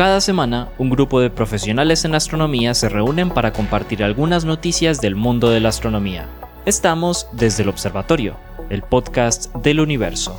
Cada semana, un grupo de profesionales en astronomía se reúnen para compartir algunas noticias del mundo de la astronomía. Estamos desde el Observatorio, el podcast del universo.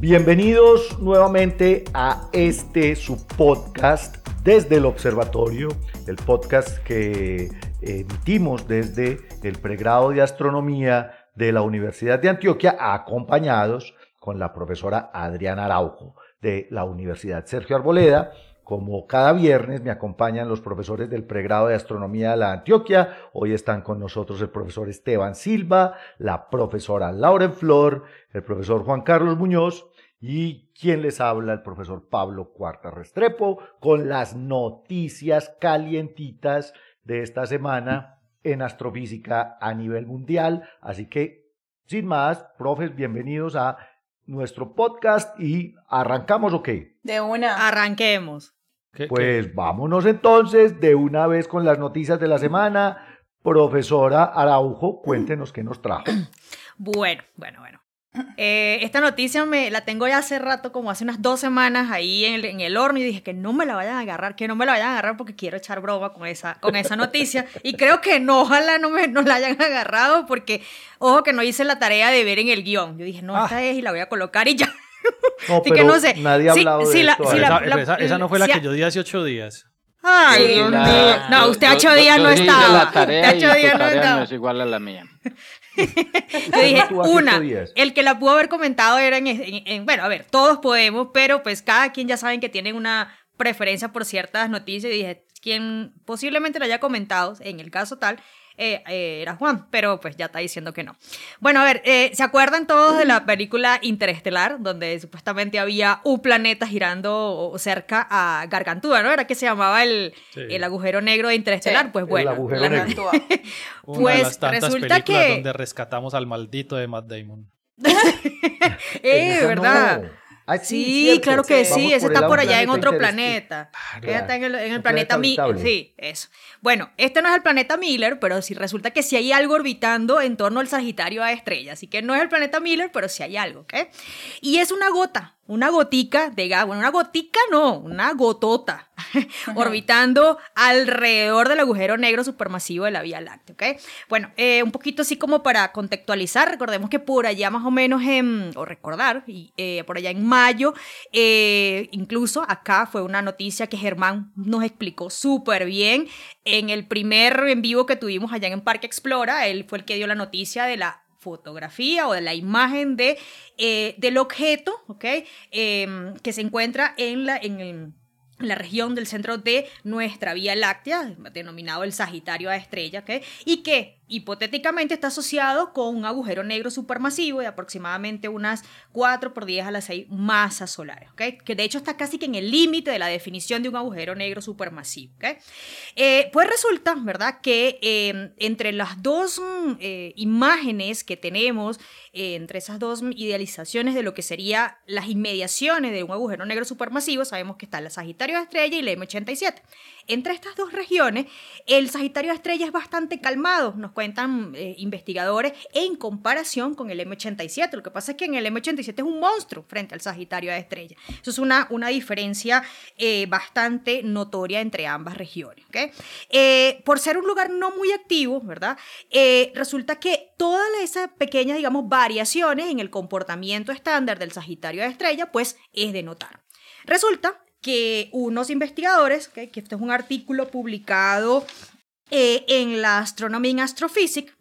Bienvenidos nuevamente a este su podcast desde el observatorio, el podcast que emitimos desde el pregrado de astronomía de la Universidad de Antioquia, acompañados con la profesora Adriana Araujo de la Universidad Sergio Arboleda. Como cada viernes me acompañan los profesores del pregrado de astronomía de la Antioquia. Hoy están con nosotros el profesor Esteban Silva, la profesora Lauren Flor, el profesor Juan Carlos Muñoz y quien les habla, el profesor Pablo Cuarta Restrepo, con las noticias calientitas de esta semana en astrofísica a nivel mundial. Así que, sin más, profes, bienvenidos a nuestro podcast y arrancamos, ¿ok? De una. Arranquemos. Pues vámonos entonces de una vez con las noticias de la semana. Profesora Araujo, cuéntenos qué nos trajo. Bueno, bueno, bueno. Eh, esta noticia me la tengo ya hace rato, como hace unas dos semanas ahí en el, en el, horno y dije que no me la vayan a agarrar, que no me la vayan a agarrar porque quiero echar broma con esa, con esa noticia. Y creo que no, ojalá no me no la hayan agarrado porque, ojo, que no hice la tarea de ver en el guion. Yo dije, no, esta ah. es y la voy a colocar y ya. No, pero que no sé. nadie ha hablado de eso. esa, esa, no fue la que yo di hace ocho días. Ay, Dios mío. No, usted ocho días no estaba. La tarea usted ocho días no estaba. No es igual a la mía. Yo dije, una, el que la pudo haber comentado era en, bueno, a ver, todos podemos, pero pues cada quien ya saben que tienen una preferencia por ciertas noticias y dije, quien posiblemente lo haya comentado, en el caso tal, eh, eh, era Juan, pero pues ya está diciendo que no. Bueno, a ver, eh, ¿se acuerdan todos de la película Interestelar, donde supuestamente había un planeta girando cerca a Gargantúa, ¿no? Era que se llamaba el, el agujero negro de Interestelar, pues bueno. El agujero negro. pues resulta que... donde rescatamos al maldito de Matt Damon. eh, ¿verdad? Ah, sí, claro que sí, ese está por allá en otro planeta. está en el, planeta Miller. Sí, eso. Bueno, este no es el planeta Miller, pero sí resulta que sí hay algo orbitando en torno al Sagitario a estrella. Así que no es el planeta Miller, pero sí hay algo, ¿ok? Y es una gota, una gotica de gas, bueno, una gotica no, una gotota, orbitando alrededor del agujero negro supermasivo de la Vía Láctea, ¿ok? Bueno, eh, un poquito así como para contextualizar, recordemos que por allá más o menos, en, o recordar, y, eh, por allá en mayo, eh, incluso acá fue una noticia que Germán nos explicó súper bien en el primer en vivo que tuvimos allá en Parque Explora, él fue el que dio la noticia de la fotografía o de la imagen de, eh, del objeto. Em, que se encuentra en la, en el la región del centro de nuestra Vía Láctea, denominado el Sagitario a estrella, y que hipotéticamente está asociado con un agujero negro supermasivo de aproximadamente unas 4 por 10 a las 6 masas solares, que de hecho está casi que en el límite de la definición de un agujero negro supermasivo. Eh, pues resulta, ¿verdad?, que em, entre las dos mm, eh, imágenes que tenemos, eh, entre esas dos idealizaciones de lo que serían las inmediaciones de un agujero negro supermasivo, sabemos que está la Sagitario a estrella y la M87. Entre estas dos regiones, el Sagitario Estrella es bastante calmado, nos cuentan eh, investigadores, en comparación con el M87. Lo que pasa es que en el M87 es un monstruo frente al Sagitario Estrella. Eso es una, una diferencia eh, bastante notoria entre ambas regiones. Eh, por ser un lugar no muy activo, ¿verdad? resulta que todas esas pequeñas, digamos, variaciones en el comportamiento estándar del Sagitario Estrella, pues es de notar. Resulta que unos investigadores, que este es un artículo publicado eh, en la Astronomy and Astrophysics,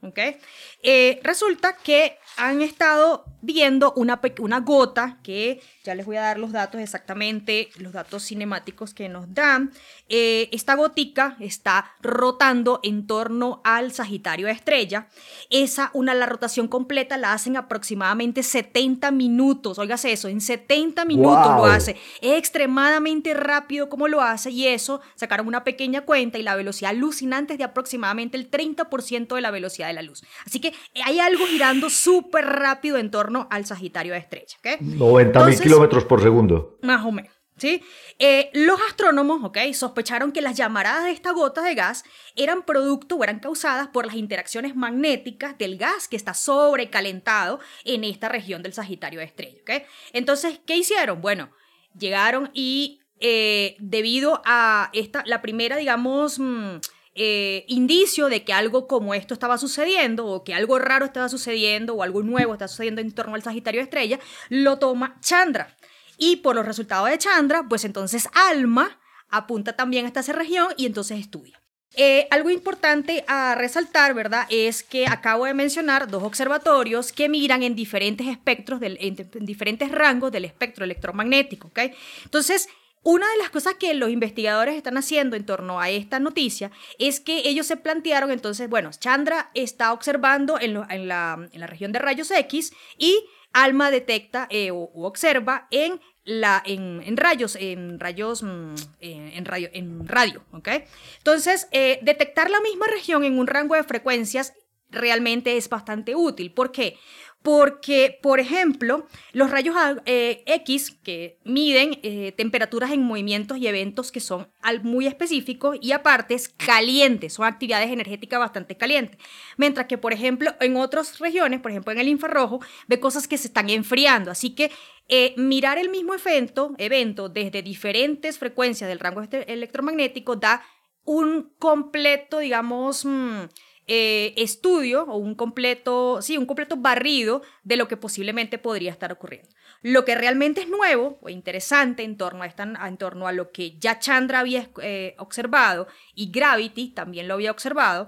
eh, resulta que han estado viendo una, una gota que ya les voy a dar los datos exactamente, los datos cinemáticos que nos dan. Eh, esta gotica está rotando en torno al Sagitario estrella. Esa, una, la rotación completa la hacen aproximadamente 70 minutos. Óigase eso, en 70 minutos lo hace. Es extremadamente rápido como lo hace y eso sacaron una pequeña cuenta y la velocidad alucinante es de aproximadamente el 30% de la velocidad de la luz. Así que hay algo girando súper rápido en torno al Sagitario de estrella. ¿okay? 90 mil kilómetros por segundo. Más o menos. ¿sí? Eh, los astrónomos, ¿ok? Sospecharon que las llamaradas de esta gota de gas eran producto o eran causadas por las interacciones magnéticas del gas que está sobrecalentado en esta región del Sagitario de Estrella, ¿ok? Entonces, ¿qué hicieron? Bueno, llegaron y eh, debido a esta, la primera, digamos... Mm, eh, indicio de que algo como esto estaba sucediendo o que algo raro estaba sucediendo o algo nuevo está sucediendo en torno al Sagitario Estrella, lo toma Chandra. Y por los resultados de Chandra, pues entonces Alma apunta también hasta esa región y entonces estudia. Eh, algo importante a resaltar, ¿verdad? Es que acabo de mencionar dos observatorios que miran en diferentes espectros, del, en, diferentes rangos del espectro electromagnético, ¿ok? Entonces, una de las cosas que los investigadores están haciendo en torno a esta noticia es que ellos se plantearon entonces, bueno, Chandra está observando en, la, región de rayos X y ALMA detecta eh, o, observa en, la, en, rayos, en rayos, mm, eh, en, radio, en radio, ¿ok? Entonces, eh, detectar la misma región en un rango de frecuencias realmente es bastante útil. ¿Por qué? porque, por ejemplo, los rayos eh, X que miden eh, temperaturas en movimientos y eventos que son muy específicos y aparte calientes, son actividades energéticas bastante calientes. Mientras que, por ejemplo, en otras regiones, por ejemplo en el infrarrojo, ve cosas que se están enfriando. Así que eh, mirar el mismo evento, evento desde diferentes frecuencias del rango este, electromagnético da un completo, digamos, mm, eh, estudio o un completo, sí, un completo barrido de lo que posiblemente podría estar ocurriendo. Lo que realmente es nuevo o interesante en torno a, en torno a lo que ya Chandra había eh, observado y Gravity también lo había observado,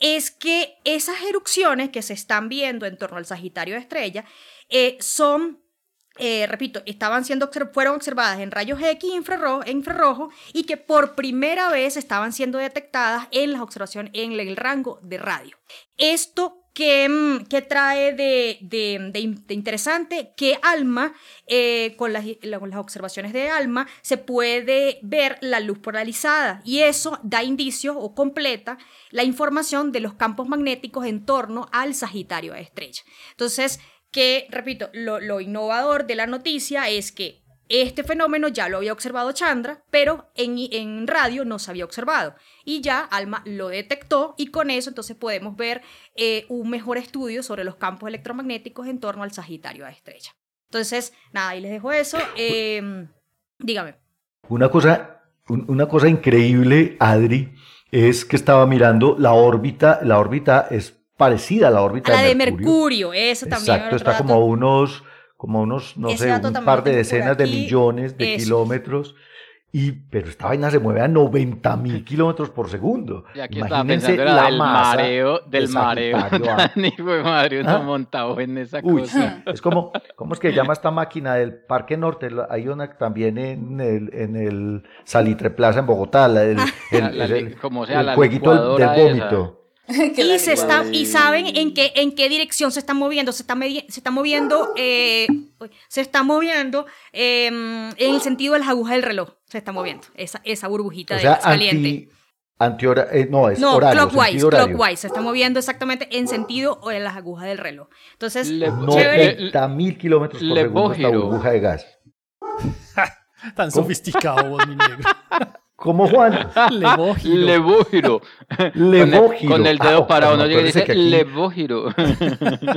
es que esas erupciones que se están viendo en torno al Sagitario de Estrella eh, son eh, repito, estaban siendo, fueron observadas en rayos X infrarrojo, infrarrojo y que por primera vez estaban siendo detectadas en las observaciones en el rango de radio. Esto que, mm, trae de, interesante que ALMA, eh, con, las, con, las, observaciones de ALMA, se puede ver la luz polarizada y eso da indicio o completa la información de los campos magnéticos en torno al Sagitario de estrella. Entonces, que, repito, lo, innovador de la noticia es que este fenómeno ya lo había observado Chandra, pero en, en, radio no se había observado. Y ya Alma lo detectó y con eso entonces podemos ver eh, un mejor estudio sobre los campos electromagnéticos en torno al Sagitario a estrella. Entonces, nada, ahí les dejo eso. Em, dígame. Una cosa, una cosa increíble, Adri, es que estaba mirando la órbita, la órbita es parecida a la órbita la de Mercurio. eso también. Exacto, está como a unos, como unos, no sé, un par de decenas de millones de kilómetros. Y, pero esta vaina se mueve a 90 mil kilómetros por segundo. Y aquí Imagínense la del mareo, del mareo. Ni fue madre, uno ¿Ah? montado en esa cosa. Es como, ¿cómo es que se llama esta máquina del Parque Norte? Hay una también en el, en el Salitre Plaza en Bogotá, el, el, como sea, el jueguito del, vómito. y, se está, y saben en qué, en qué dirección se están moviendo. Se está, se está moviendo, eh, se está moviendo em, en el sentido de las agujas del reloj. Se está moviendo esa, esa burbujita de caliente. Anti, eh, no, es no, horario, clockwise, clockwise. Se está moviendo exactamente en sentido de las agujas del reloj. Entonces, le, 90 mil kilómetros por segundo esta burbuja de gas. Tan sofisticado vos, mi negro. ¿Cómo Juan? Levógiro. Levógiro. Levógiro. Con el, dedo para ah, parado, ¿no? dice aquí... Levógiro.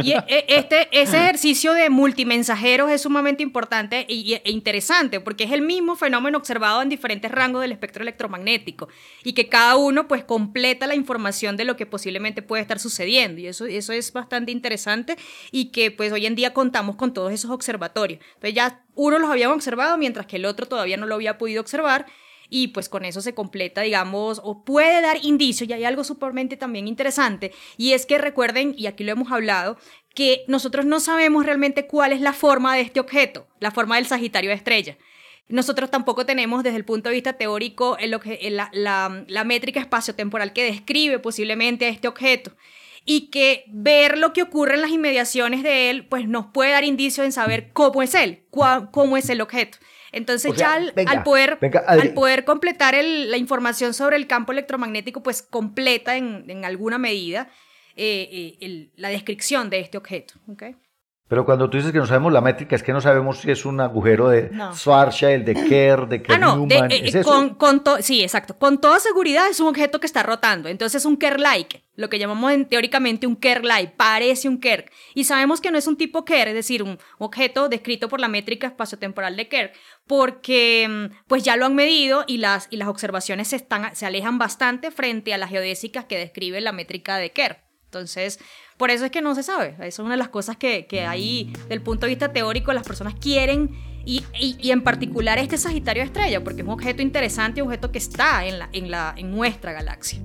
Y e, e, este, ese ejercicio de multimensajeros es sumamente importante e interesante porque es el mismo fenómeno observado en diferentes rangos del espectro electromagnético y que cada uno pues completa la información de lo que posiblemente puede estar sucediendo y eso, eso es bastante interesante y que pues hoy en día contamos con todos esos observatorios. Entonces ya uno los había observado mientras que el otro todavía no lo había podido observar y pues con eso se completa, digamos, o puede dar indicio, y hay algo supermente también interesante, y es que recuerden, y aquí lo hemos hablado, que nosotros no sabemos realmente cuál es la forma de este objeto, la forma del Sagitario de estrella. Nosotros tampoco tenemos desde el punto de vista teórico el la, la, la métrica espaciotemporal que describe posiblemente a este objeto y que ver lo que ocurre en las inmediaciones de él, pues nos puede dar indicio en saber cómo es él, cómo es el objeto. Entonces ya al, poder, al poder completar la información sobre el campo electromagnético, pues completa en, alguna medida eh, eh, la descripción de este objeto. Pero cuando tú dices que no sabemos la métrica, es que no sabemos si es un agujero de Schwarzschild, de Kerr, de Kerr ah, no, eh, ¿Es con, con sí, exacto. Con toda seguridad es un objeto que está rotando. Entonces es un Kerr-like, lo que llamamos teóricamente un Kerr-like, parece un Kerr. Y sabemos que no es un tipo Kerr, es decir, un objeto descrito por la métrica espaciotemporal de Kerr, porque mm, pues ya lo han medido y las, y las observaciones se, están, se alejan bastante frente a las geodésicas que describe la métrica de Kerr. Entonces, por eso es que no se sabe. Esa es una de las cosas que, que ahí, del punto de vista teórico, las personas quieren y, y, en particular este Sagitario Estrella, porque es un objeto interesante, un objeto que está en, la, en, la, en nuestra galaxia.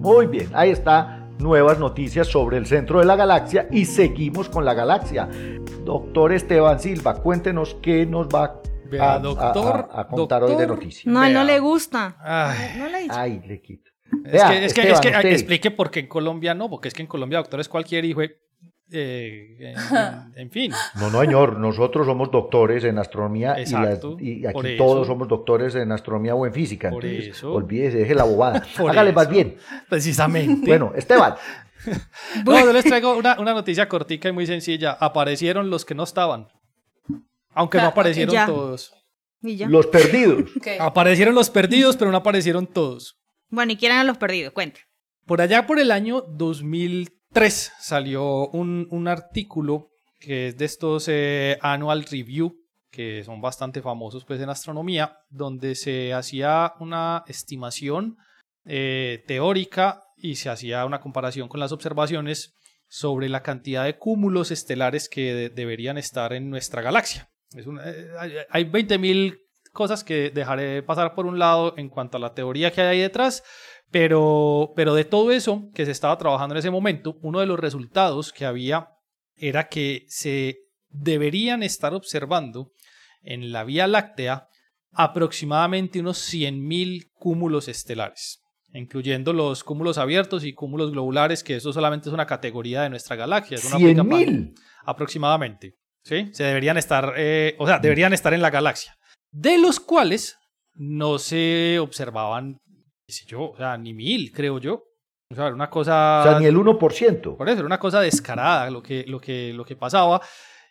Muy bien, ahí está nuevas noticias sobre el centro de la galaxia y seguimos con la galaxia. Doctor Esteban Silva, cuéntenos qué nos va a, doctor, a, contar hoy de noticias. No, no le gusta. Ay, no le, Ay, le quito. es que, es que, es que explique por qué en Colombia no, porque es que en Colombia doctor es cualquier hijo eh, en, fin. No, no, señor. Nosotros somos doctores en astronomía y, aquí todos somos doctores en astronomía o en física. Por eso. Olvídese, deje la bobada. Hágale más bien. Precisamente. Bueno, Esteban. no, yo les traigo una, noticia cortica y muy sencilla. Aparecieron los que no estaban. Aunque no aparecieron todos. Los perdidos. Aparecieron los perdidos, pero no aparecieron todos. Bueno, ¿y quién eran los perdidos? Cuente. Por allá por el año 2000 3 salió un, artículo que es de estos eh, Annual Review, que son bastante famosos pues, en astronomía, donde se hacía una estimación eh, teórica y se hacía una comparación con las observaciones sobre la cantidad de cúmulos estelares que deberían estar en nuestra galaxia. Es eh, hay 20.000 cosas que dejaré pasar por un lado en cuanto a la teoría que hay ahí detrás, pero, pero de todo eso que se estaba trabajando en ese momento, uno de los resultados que había era que se deberían estar observando en la Vía Láctea aproximadamente unos 100.000 cúmulos estelares, incluyendo los cúmulos abiertos y cúmulos globulares, que eso solamente es una categoría de nuestra galaxia. Es ¿100.000? Aproximadamente. ¿sí? Se deberían estar, eh, o sea, deberían estar en la galaxia, de los cuales no se observaban yo, o sea, ni mil, creo yo. O sea, una cosa... O sea, ni el 1%. Por eso, era una cosa descarada lo que, lo que, lo que pasaba.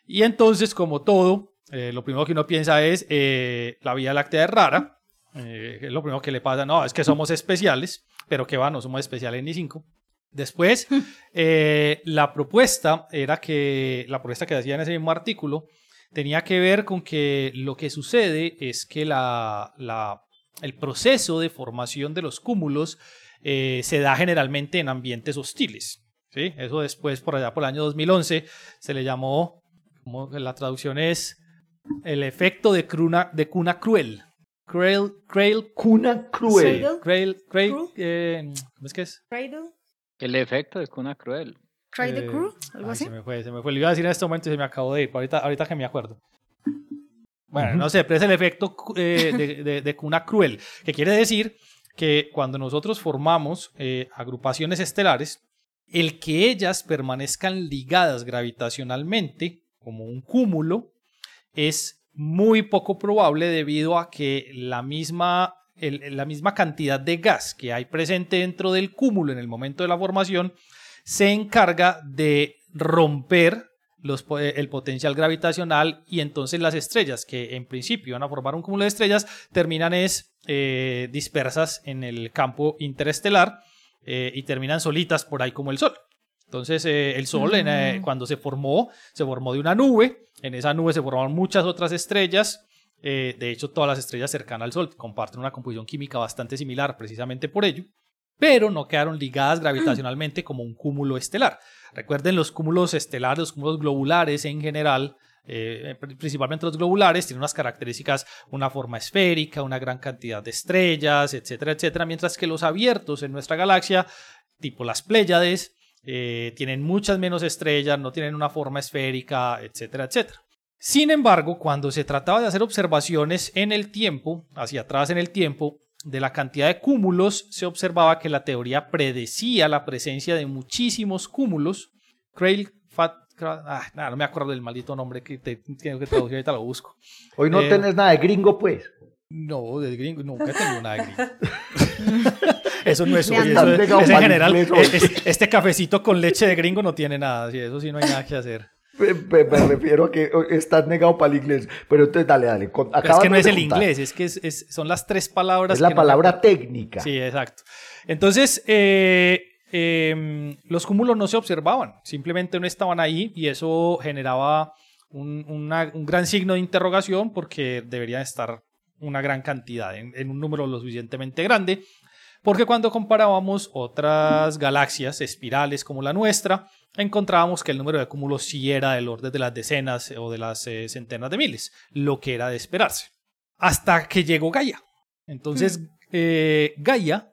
Y entonces, como todo, eh, lo primero que uno piensa es, eh, la Vía Láctea es rara. Eh, es lo primero que le pasa, no, es que somos especiales, pero que va, no somos especiales ni cinco. Después, la propuesta era que, la propuesta que hacía en ese mismo artículo, tenía que ver con que lo que sucede es que la, la el proceso de formación de los cúmulos eh, se da generalmente en ambientes hostiles. ¿sí? Eso después, por allá por el año 2011, se le llamó, como la traducción es, el efecto de, cruna, de cuna cruel. Cruel, cruel. Cuna cruel. Cruel, cruel, eh, ¿cómo es que es? El efecto de cuna cruel. Cry the crew, algo así. Se me fue, se me fue. Lo iba a decir en este momento y se me acabó de ir. Ahorita, ahorita que me acuerdo. Bueno, no sé, pero es el efecto eh, de, cuna cruel, que quiere decir que cuando nosotros formamos eh, agrupaciones estelares, el que ellas permanezcan ligadas gravitacionalmente, como un cúmulo, es muy poco probable debido a que la misma, la misma cantidad de gas que hay presente dentro del cúmulo en el momento de la formación se encarga de romper eh, el potencial gravitacional y entonces las estrellas que en principio van a formar un cúmulo de estrellas terminan es eh, dispersas en el campo interestelar eh, y terminan solitas por ahí como el Sol. Entonces el Sol mm. cuando se formó, se formó de una nube, en esa nube se formaron muchas otras estrellas, de hecho todas las estrellas cercanas al Sol comparten una composición química bastante similar precisamente por ello pero no quedaron ligadas gravitacionalmente como un cúmulo estelar. Recuerden los cúmulos estelares, los cúmulos globulares en general, eh, principalmente los globulares, tienen unas características, una forma esférica, una gran cantidad de estrellas, etcétera, etcétera, mientras que los abiertos en nuestra galaxia, tipo las Pléyades, eh, tienen muchas menos estrellas, no tienen una forma esférica, etcétera, etcétera. Sin embargo, cuando se trataba de hacer observaciones en el tiempo, hacia atrás en el tiempo, de la cantidad de cúmulos, se observaba que la teoría predecía la presencia de muchísimos cúmulos. Craig, ah, nada, no me acuerdo del maldito nombre que te, tengo que traducir, ahorita lo busco. Hoy no eh, tenés nada de gringo, pues. No, de gringo, nunca he tenido nada de gringo. eso no es, eso, es, en general. este cafecito con leche de gringo no tiene nada, eso sí no hay nada que hacer. Me, refiero a que estás negado para el inglés. Pero entonces, dale, dale. es que no es el inglés, es que son las tres palabras. Es la palabra técnica. Sí, exacto. Entonces, eh, em, los cúmulos no se observaban, simplemente no estaban ahí y eso generaba un, un gran signo de interrogación porque deberían estar una gran cantidad, en, en, un número lo suficientemente grande, porque cuando comparábamos otras galaxias espirales como la nuestra, encontrábamos que el número de cúmulos sí era del orden de las decenas o de las eh, centenas de miles, lo que era de esperarse. Hasta que llegó Gaia. Entonces, mm. eh, Gaia,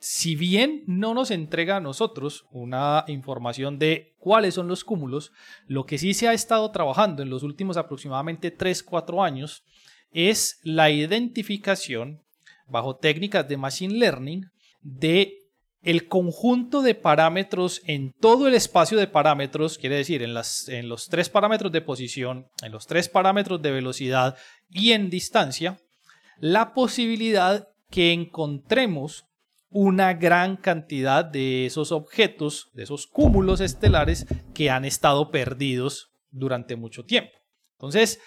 si bien no nos entrega a nosotros una información de cuáles son los cúmulos, lo que sí se ha estado trabajando en los últimos aproximadamente 3-4 años es la identificación bajo técnicas de Machine Learning de el conjunto de parámetros en todo el espacio de parámetros, quiere decir, en, las, en los tres parámetros de posición, en los tres parámetros de velocidad y en distancia, la posibilidad que encontremos una gran cantidad de esos objetos, de esos cúmulos estelares que han estado perdidos durante mucho tiempo. Entonces,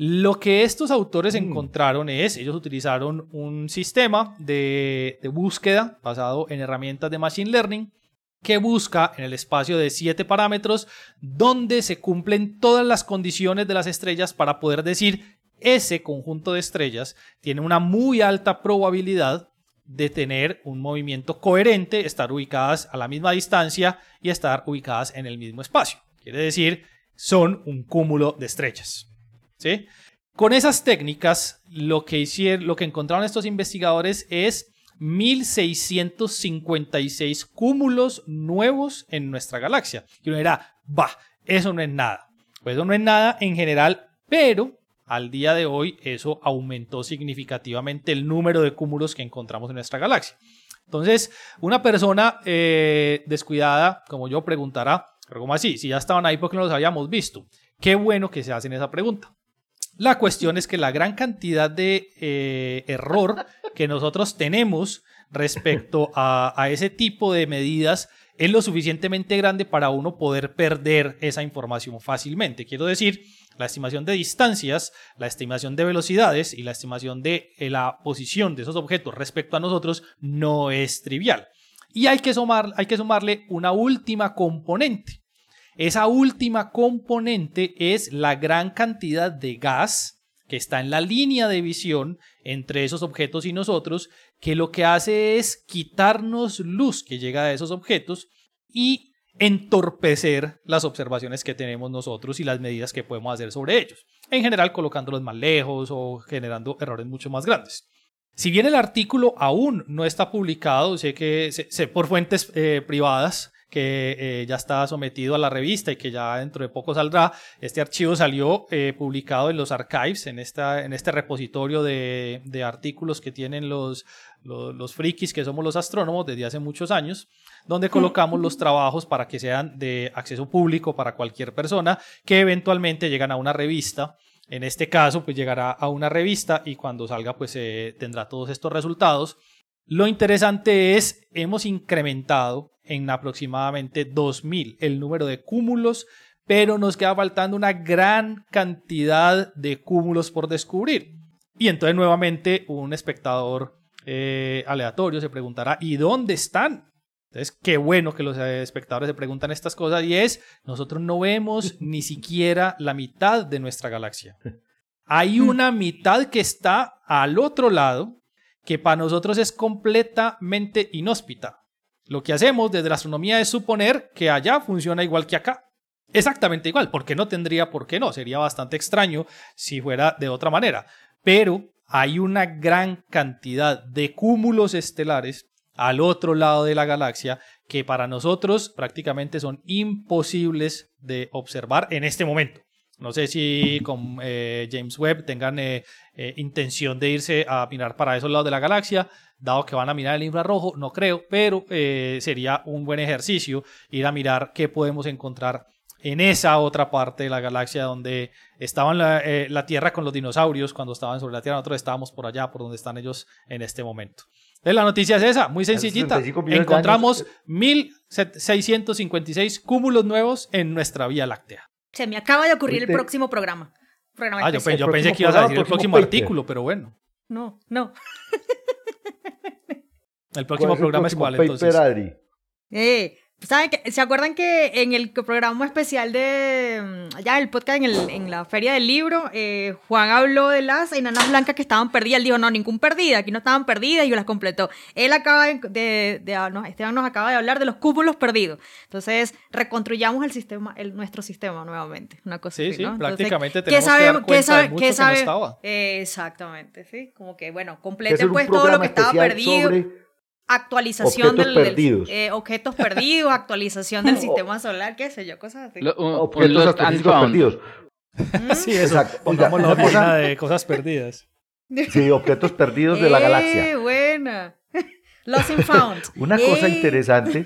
lo que estos autores mm. encontraron es, ellos utilizaron un sistema de, búsqueda basado en herramientas de Machine Learning que busca en el espacio de siete parámetros donde se cumplen todas las condiciones de las estrellas para poder decir ese conjunto de estrellas tiene una muy alta probabilidad de tener un movimiento coherente, estar ubicadas a la misma distancia y estar ubicadas en el mismo espacio. Quiere decir, son un cúmulo de estrellas. Con esas técnicas, lo que, hicieron, lo que encontraron estos investigadores es 1656 cúmulos nuevos en nuestra galaxia. Y uno dirá, va, eso no es nada. Pues eso no es nada en general, pero al día de hoy eso aumentó significativamente el número de cúmulos que encontramos en nuestra galaxia. Entonces, una persona eh, descuidada, como yo, preguntará, pero ¿cómo así? Si ya estaban ahí, ¿por qué no los habíamos visto? Qué bueno que se hacen esa pregunta. La cuestión es que la gran cantidad de eh, error que nosotros tenemos respecto a, ese tipo de medidas es lo suficientemente grande para uno poder perder esa información fácilmente. Quiero decir, la estimación de distancias, la estimación de velocidades y la estimación de eh, la posición de esos objetos respecto a nosotros no es trivial. Y hay que, sumar, hay que sumarle una última componente. Esa última componente es la gran cantidad de gas que está en la línea de visión entre esos objetos y nosotros, que lo que hace es quitarnos luz que llega a esos objetos y entorpecer las observaciones que tenemos nosotros y las medidas que podemos hacer sobre ellos, en general colocándolos más lejos o generando errores mucho más grandes. Si bien el artículo aún no está publicado, sé que sé, por fuentes eh, privadas que eh, ya está sometido a la revista y que ya dentro de poco saldrá. Este archivo salió eh, publicado en los archives, en, esta, en este repositorio de, de artículos que tienen los, los, los, frikis que somos los astrónomos desde hace muchos años, donde colocamos los trabajos para que sean de acceso público para cualquier persona que eventualmente llegan a una revista. En este caso, pues llegará a una revista y cuando salga, pues eh, tendrá todos estos resultados. Lo interesante es, hemos incrementado en aproximadamente 2.000 el número de cúmulos, pero nos queda faltando una gran cantidad de cúmulos por descubrir. Y entonces nuevamente un espectador eh, aleatorio se preguntará, ¿y dónde están? Entonces, qué bueno que los espectadores se preguntan estas cosas y es, nosotros no vemos ni siquiera la mitad de nuestra galaxia. Hay una mitad que está al otro lado, que para nosotros es completamente inhóspita. Lo que hacemos desde la astronomía es suponer que allá funciona igual que acá. Exactamente igual, porque no tendría por qué no, sería bastante extraño si fuera de otra manera. Pero hay una gran cantidad de cúmulos estelares al otro lado de la galaxia que para nosotros prácticamente son imposibles de observar en este momento. No sé si con eh, James Webb tengan eh, eh, intención de irse a mirar para esos lados de la galaxia dado que van a mirar el infrarrojo, no creo, pero eh, sería un buen ejercicio ir a mirar qué podemos encontrar en esa otra parte de la galaxia donde estaban la, eh, la, Tierra con los dinosaurios cuando estaban sobre la Tierra, nosotros estábamos por allá, por donde están ellos en este momento. Entonces, la noticia es esa, muy sencillita. Encontramos 1656 cúmulos nuevos en nuestra Vía Láctea. Se me acaba de ocurrir el próximo programa. ah, yo, pensé que ibas a decir el próximo artículo, pero bueno. No, no. el próximo programa es cuál, entonces. Eh, ¿Saben que, ¿Se acuerdan que en el programa especial de. Mm, ya, el podcast en, el, en la Feria del Libro, eh, Juan habló de las enanas blancas que estaban perdidas? Él dijo, no, ningún perdida, aquí no estaban perdidas y yo las completó. Él acaba de. de, ah, no, Esteban nos acaba de hablar de los cúpulos perdidos. Entonces, reconstruyamos el sistema, el, nuestro sistema nuevamente. Una cosa sí, así, sí, prácticamente tenemos que, dar cuenta sabe, de sabe, que no estaba. exactamente, sí. Como que, bueno, completen pues todo lo que estaba perdido actualización objetos del, perdidos. Eh, objetos perdidos, actualización del sistema solar, qué sé yo, cosas así. objetos astronómicos perdidos. Mm. Sí, exacto. Pongamos la cosa de cosas perdidas. Sí, objetos perdidos de la galaxia. ¡Eh, buena! Lost and found. Una cosa ¡Eh! interesante.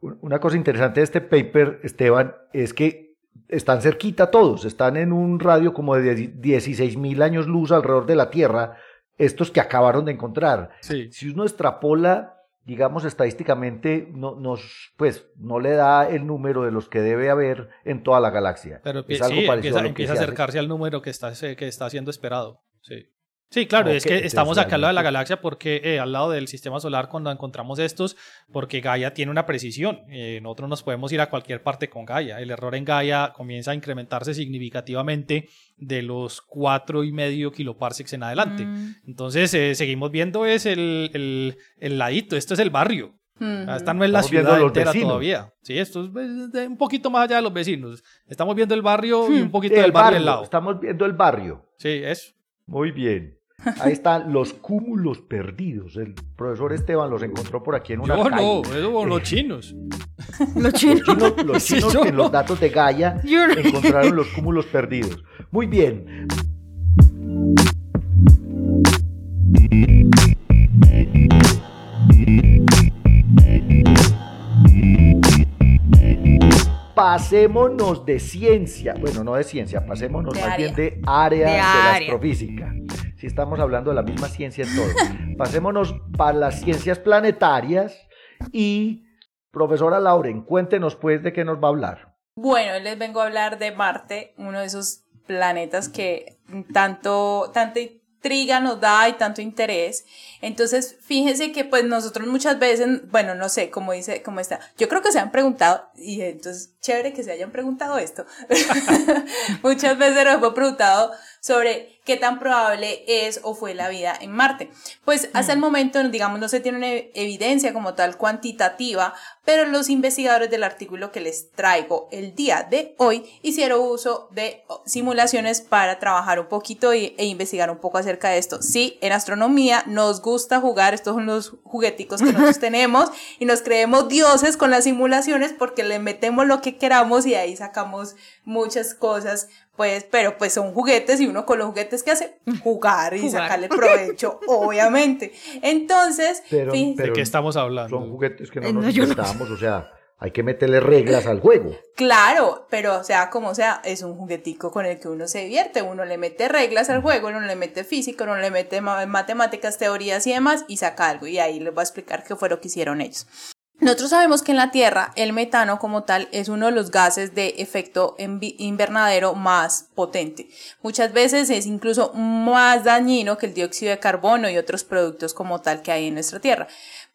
Una cosa interesante de este paper, Esteban, es que están cerquita todos, están en un radio como de 16 mil años luz alrededor de la Tierra, estos que acabaron de encontrar. Si uno extrapola, digamos estadísticamente, no, nos, pues, no le da el número de los que debe haber en toda la galaxia. Pero es algo empieza, empieza a acercarse al número que está, que está siendo esperado. Sí. Sí, claro, es que estamos acá al lado de la galaxia porque eh, al lado del sistema solar cuando encontramos estos, porque Gaia tiene una precisión. Eh, nosotros nos podemos ir a cualquier parte con Gaia. El error en Gaia comienza a incrementarse significativamente de los cuatro y medio kiloparsecs en adelante. Mm. Entonces eh, seguimos viendo es el, el, el, ladito, esto es el barrio. Esta no es la ciudad entera todavía. Sí, esto es un poquito más allá de los vecinos. Estamos viendo el barrio y un poquito del barrio, al lado. Estamos viendo el barrio. Sí, es. Muy bien. Ahí están los cúmulos perdidos. El profesor Esteban los encontró por aquí en una Yo no, eso los chinos. los chinos. Los chinos, en los datos de Gaia encontraron los cúmulos perdidos. Muy bien. Pasémonos de ciencia, bueno, no de ciencia, pasémonos más bien de área de, de la astrofísica si estamos hablando de la misma ciencia en todo. Pasémonos para las ciencias planetarias y, profesora Lauren, cuéntenos pues de qué nos va a hablar. Bueno, les vengo a hablar de Marte, uno de esos planetas que tanto, tanto intriga nos da y tanto interés. Entonces, fíjense que pues nosotros muchas veces, bueno, no sé, cómo dice, cómo está. Yo creo que se han preguntado, y entonces, chévere que se hayan preguntado esto. muchas veces nos hemos preguntado sobre qué tan probable es o fue la vida en Marte. Pues hasta el momento, digamos, no se tiene una evidencia como tal cuantitativa, pero los investigadores del artículo que les traigo el día de hoy hicieron uso de simulaciones para trabajar un poquito e investigar un poco acerca de esto. Sí, en astronomía nos gusta jugar, estos son los jugueticos que nosotros tenemos y nos creemos dioses con las simulaciones porque le metemos lo que queramos y ahí sacamos muchas cosas pues, pero pues son juguetes y uno con los juguetes que hace jugar y sacarle provecho, obviamente. Entonces, ¿de qué estamos hablando? Son juguetes que no nos inventamos, o sea, hay que meterle reglas al juego. Claro, pero sea, como sea, es un juguetico con el que uno se divierte, uno le mete reglas al juego, uno le mete física, uno le mete matemáticas, teorías y demás y saca algo y ahí les voy a explicar qué fue lo que hicieron ellos. Nosotros sabemos que en la Tierra el metano como tal es uno de los gases de efecto invernadero más potente. Muchas veces es incluso más dañino que el dióxido de carbono y otros productos como tal que hay en nuestra Tierra.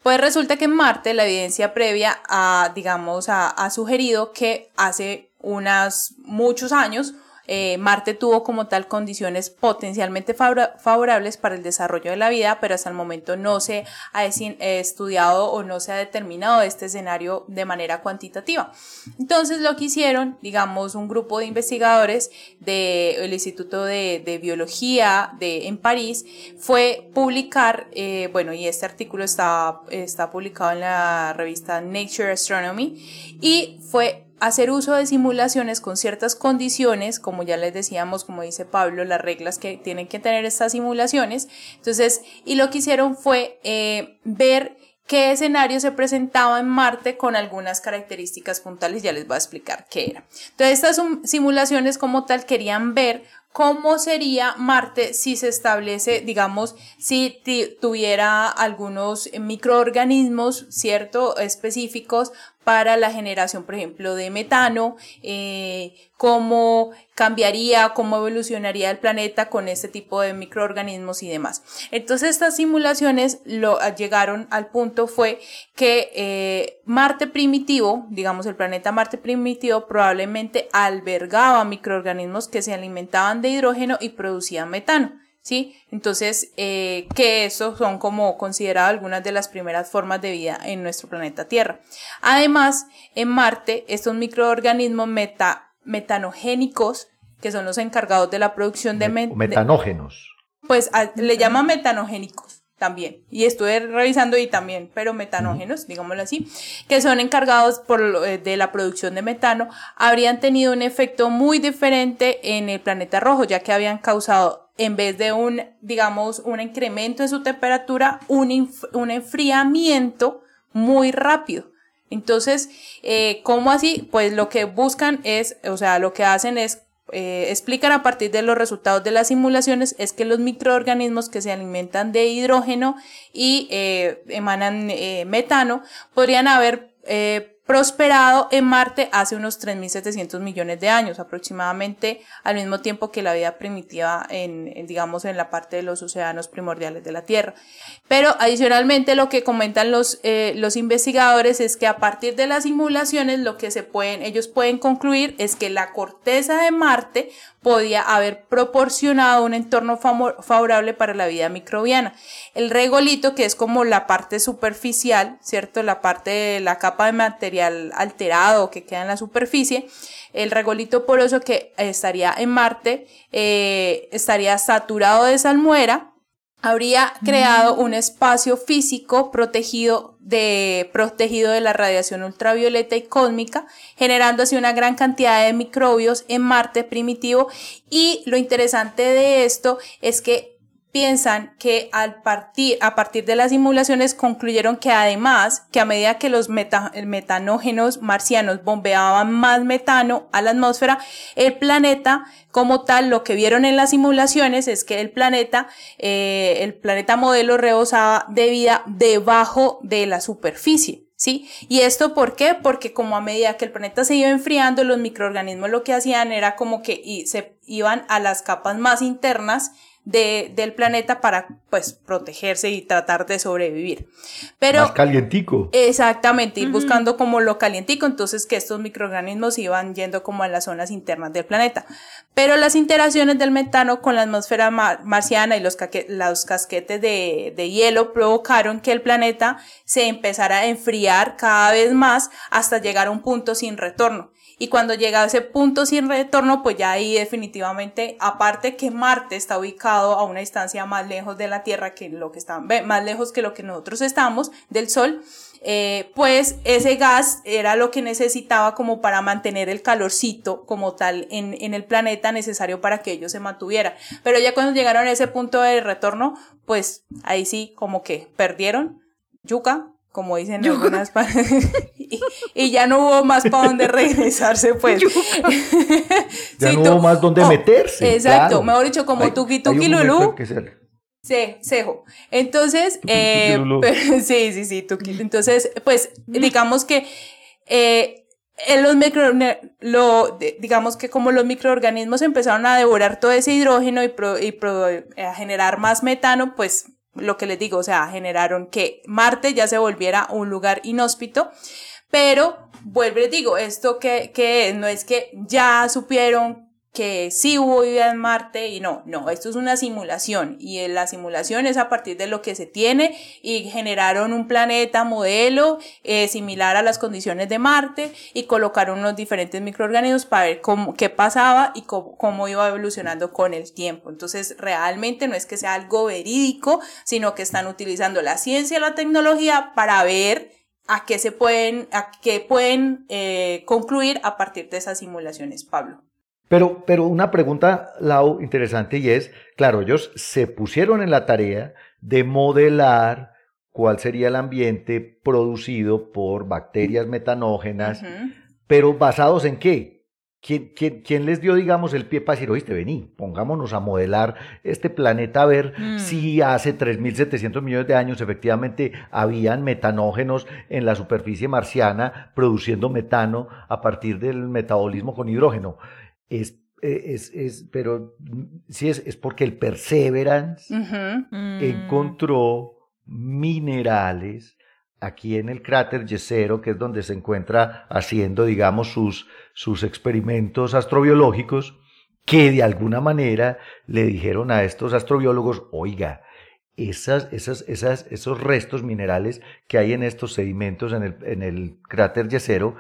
Pues resulta que en Marte la evidencia previa a, digamos, ha sugerido que hace unos muchos años eh, Marte tuvo como tal condiciones potencialmente favorables para el desarrollo de la vida, pero hasta el momento no se ha estudiado o no se ha determinado este escenario de manera cuantitativa. Entonces lo que hicieron, digamos, un grupo de investigadores del Instituto de, Biología en París fue publicar, eh, bueno, y este artículo está, está publicado en la revista Nature Astronomy, y fue hacer uso de simulaciones con ciertas condiciones, como ya les decíamos, como dice Pablo, las reglas que tienen que tener estas simulaciones. Entonces, y lo que hicieron fue eh, ver qué escenario se presentaba en Marte con algunas características puntuales, ya les voy a explicar qué era. Entonces, estas simulaciones como tal querían ver cómo sería Marte si se establece, digamos, si tuviera algunos microorganismos, ¿cierto?, específicos para la generación, por ejemplo, de metano, eh, cómo cambiaría, cómo evolucionaría el planeta con este tipo de microorganismos y demás. Entonces estas simulaciones lo llegaron al punto fue que eh, Marte primitivo, digamos el planeta Marte primitivo, probablemente albergaba microorganismos que se alimentaban de hidrógeno y producían metano. ¿Sí? Entonces, eh, que esos son como consideradas algunas de las primeras formas de vida en nuestro planeta Tierra. Además, en Marte, estos microorganismos metanogénicos, que son los encargados de la producción de... metanógenos. pues le llaman metanogénicos también. Y estuve revisando y también, pero metanógenos, digámoslo así, que son encargados por, eh, de la producción de metano, habrían tenido un efecto muy diferente en el planeta rojo, ya que habían causado, en vez de un, digamos, un incremento en su temperatura, un, un enfriamiento muy rápido. Entonces, eh, ¿cómo así? Pues lo que buscan es, o sea, lo que hacen es eh, explican a partir de los resultados de las simulaciones es que los microorganismos que se alimentan de hidrógeno y eh, emanan eh, metano podrían haber prosperado en Marte hace unos 3.700 millones de años, aproximadamente al mismo tiempo que la vida primitiva en, digamos, en la parte de los océanos primordiales de la Tierra. Pero adicionalmente lo que comentan los, eh, los investigadores es que a partir de las simulaciones lo que se pueden, ellos pueden concluir es que la corteza de Marte podía haber proporcionado un entorno favorable para la vida microbiana. El regolito, que es como la parte superficial, ¿cierto? La parte de la capa de material alterado que queda en la superficie, el regolito poroso que estaría en Marte eh, estaría saturado de salmuera, habría creado un espacio físico protegido de, protegido de la radiación ultravioleta y cósmica, generando así una gran cantidad de microbios en Marte primitivo. Y lo interesante de esto es que piensan que al partir, a partir de las simulaciones concluyeron que además, que a medida que los metanógenos marcianos bombeaban más metano a la atmósfera, el planeta como tal, lo que vieron en las simulaciones es que el planeta, eh, el planeta modelo rebosaba de vida debajo de la superficie. ¿Sí? ¿Y esto por qué? Porque como a medida que el planeta se iba enfriando, los microorganismos lo que hacían era como que se iban a las capas más internas de, del planeta para pues protegerse y tratar de sobrevivir. Pero, Más calientico. Exactamente, ir buscando como lo calientico, entonces que estos microorganismos iban yendo como a las zonas internas del planeta. Pero las interacciones del metano con la atmósfera marciana y los, los casquetes de, de hielo provocaron que el planeta se empezara a enfriar cada vez más hasta llegar a un punto sin retorno. Y cuando llega a ese punto sin retorno, pues ya ahí definitivamente, aparte que Marte está ubicado a una distancia más lejos de la Tierra que lo que está, más lejos que lo que nosotros estamos del Sol, eh, pues ese gas era lo que necesitaba como para mantener el calorcito como tal en, en el planeta necesario para que ellos se mantuvieran. Pero ya cuando llegaron a ese punto de retorno, pues ahí sí como que perdieron yuca, como dicen algunas y, y, ya no hubo más para dónde regresarse, pues. ya no hubo más donde oh, meterse. Exacto, mejor dicho, como tuki tuki lulú. Sí, cejo. Entonces, eh, sí, sí, sí, tuki. Entonces, pues, digamos que eh, en los micro, lo, digamos que como los microorganismos empezaron a devorar todo ese hidrógeno y, y a generar más metano, pues lo que les digo, o sea, generaron que Marte ya se volviera un lugar inhóspito, pero vuelvo les digo, esto que, que no es que ya supieron que sí hubo vida en Marte y no, no, esto es una simulación y la simulación es a partir de lo que se tiene y generaron un planeta modelo eh, similar a las condiciones de Marte y colocaron unos diferentes microorganismos para ver cómo, qué pasaba y cómo, cómo iba evolucionando con el tiempo. Entonces, realmente no es que sea algo verídico, sino que están utilizando la ciencia y la tecnología para ver a qué se pueden, a qué pueden eh, concluir a partir de esas simulaciones, Pablo. Pero, pero una pregunta, Lau, interesante y es, claro, ellos se pusieron en la tarea de modelar cuál sería el ambiente producido por bacterias metanógenas, pero basados en qué? ¿Quién, quién, les dio, digamos, el pie para decir, oíste, vení, pongámonos a modelar este planeta a ver mm. si hace 3.700 millones de años efectivamente habían metanógenos en la superficie marciana produciendo metano a partir del metabolismo con hidrógeno? Es eh, es, es, pero sí es, es porque el Perseverance mm. encontró minerales aquí en el cráter Yesero, que es donde se encuentra haciendo, digamos, sus, sus experimentos astrobiológicos, que de alguna manera le dijeron a estos astrobiólogos, oiga, esas, esas, esas, esos restos minerales que hay en estos sedimentos en el, en el cráter Yesero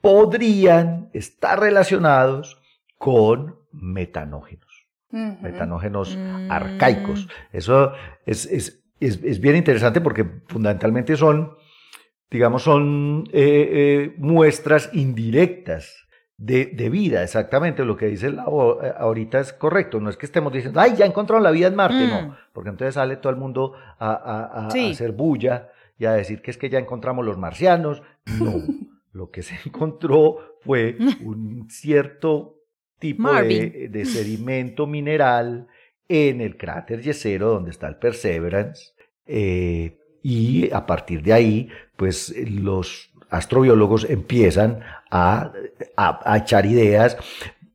podrían estar relacionados con metanógenos, metanógenos mm. arcaicos. Eso es, es, es, bien interesante porque fundamentalmente son, digamos, son eh, eh, muestras indirectas de, de, vida, exactamente. Lo que dice la, eh, ahorita es correcto, no es que estemos diciendo, ay, ya encontraron la vida en Marte, no, mm. porque entonces sale todo el mundo a, a, a, hacer bulla y a decir que es que ya encontramos los marcianos, no, lo que se encontró fue un cierto tipo de, sedimento mineral en el cráter Yesero, donde está el Perseverance, eh, y a partir de ahí, pues los astrobiólogos empiezan a, a, echar ideas.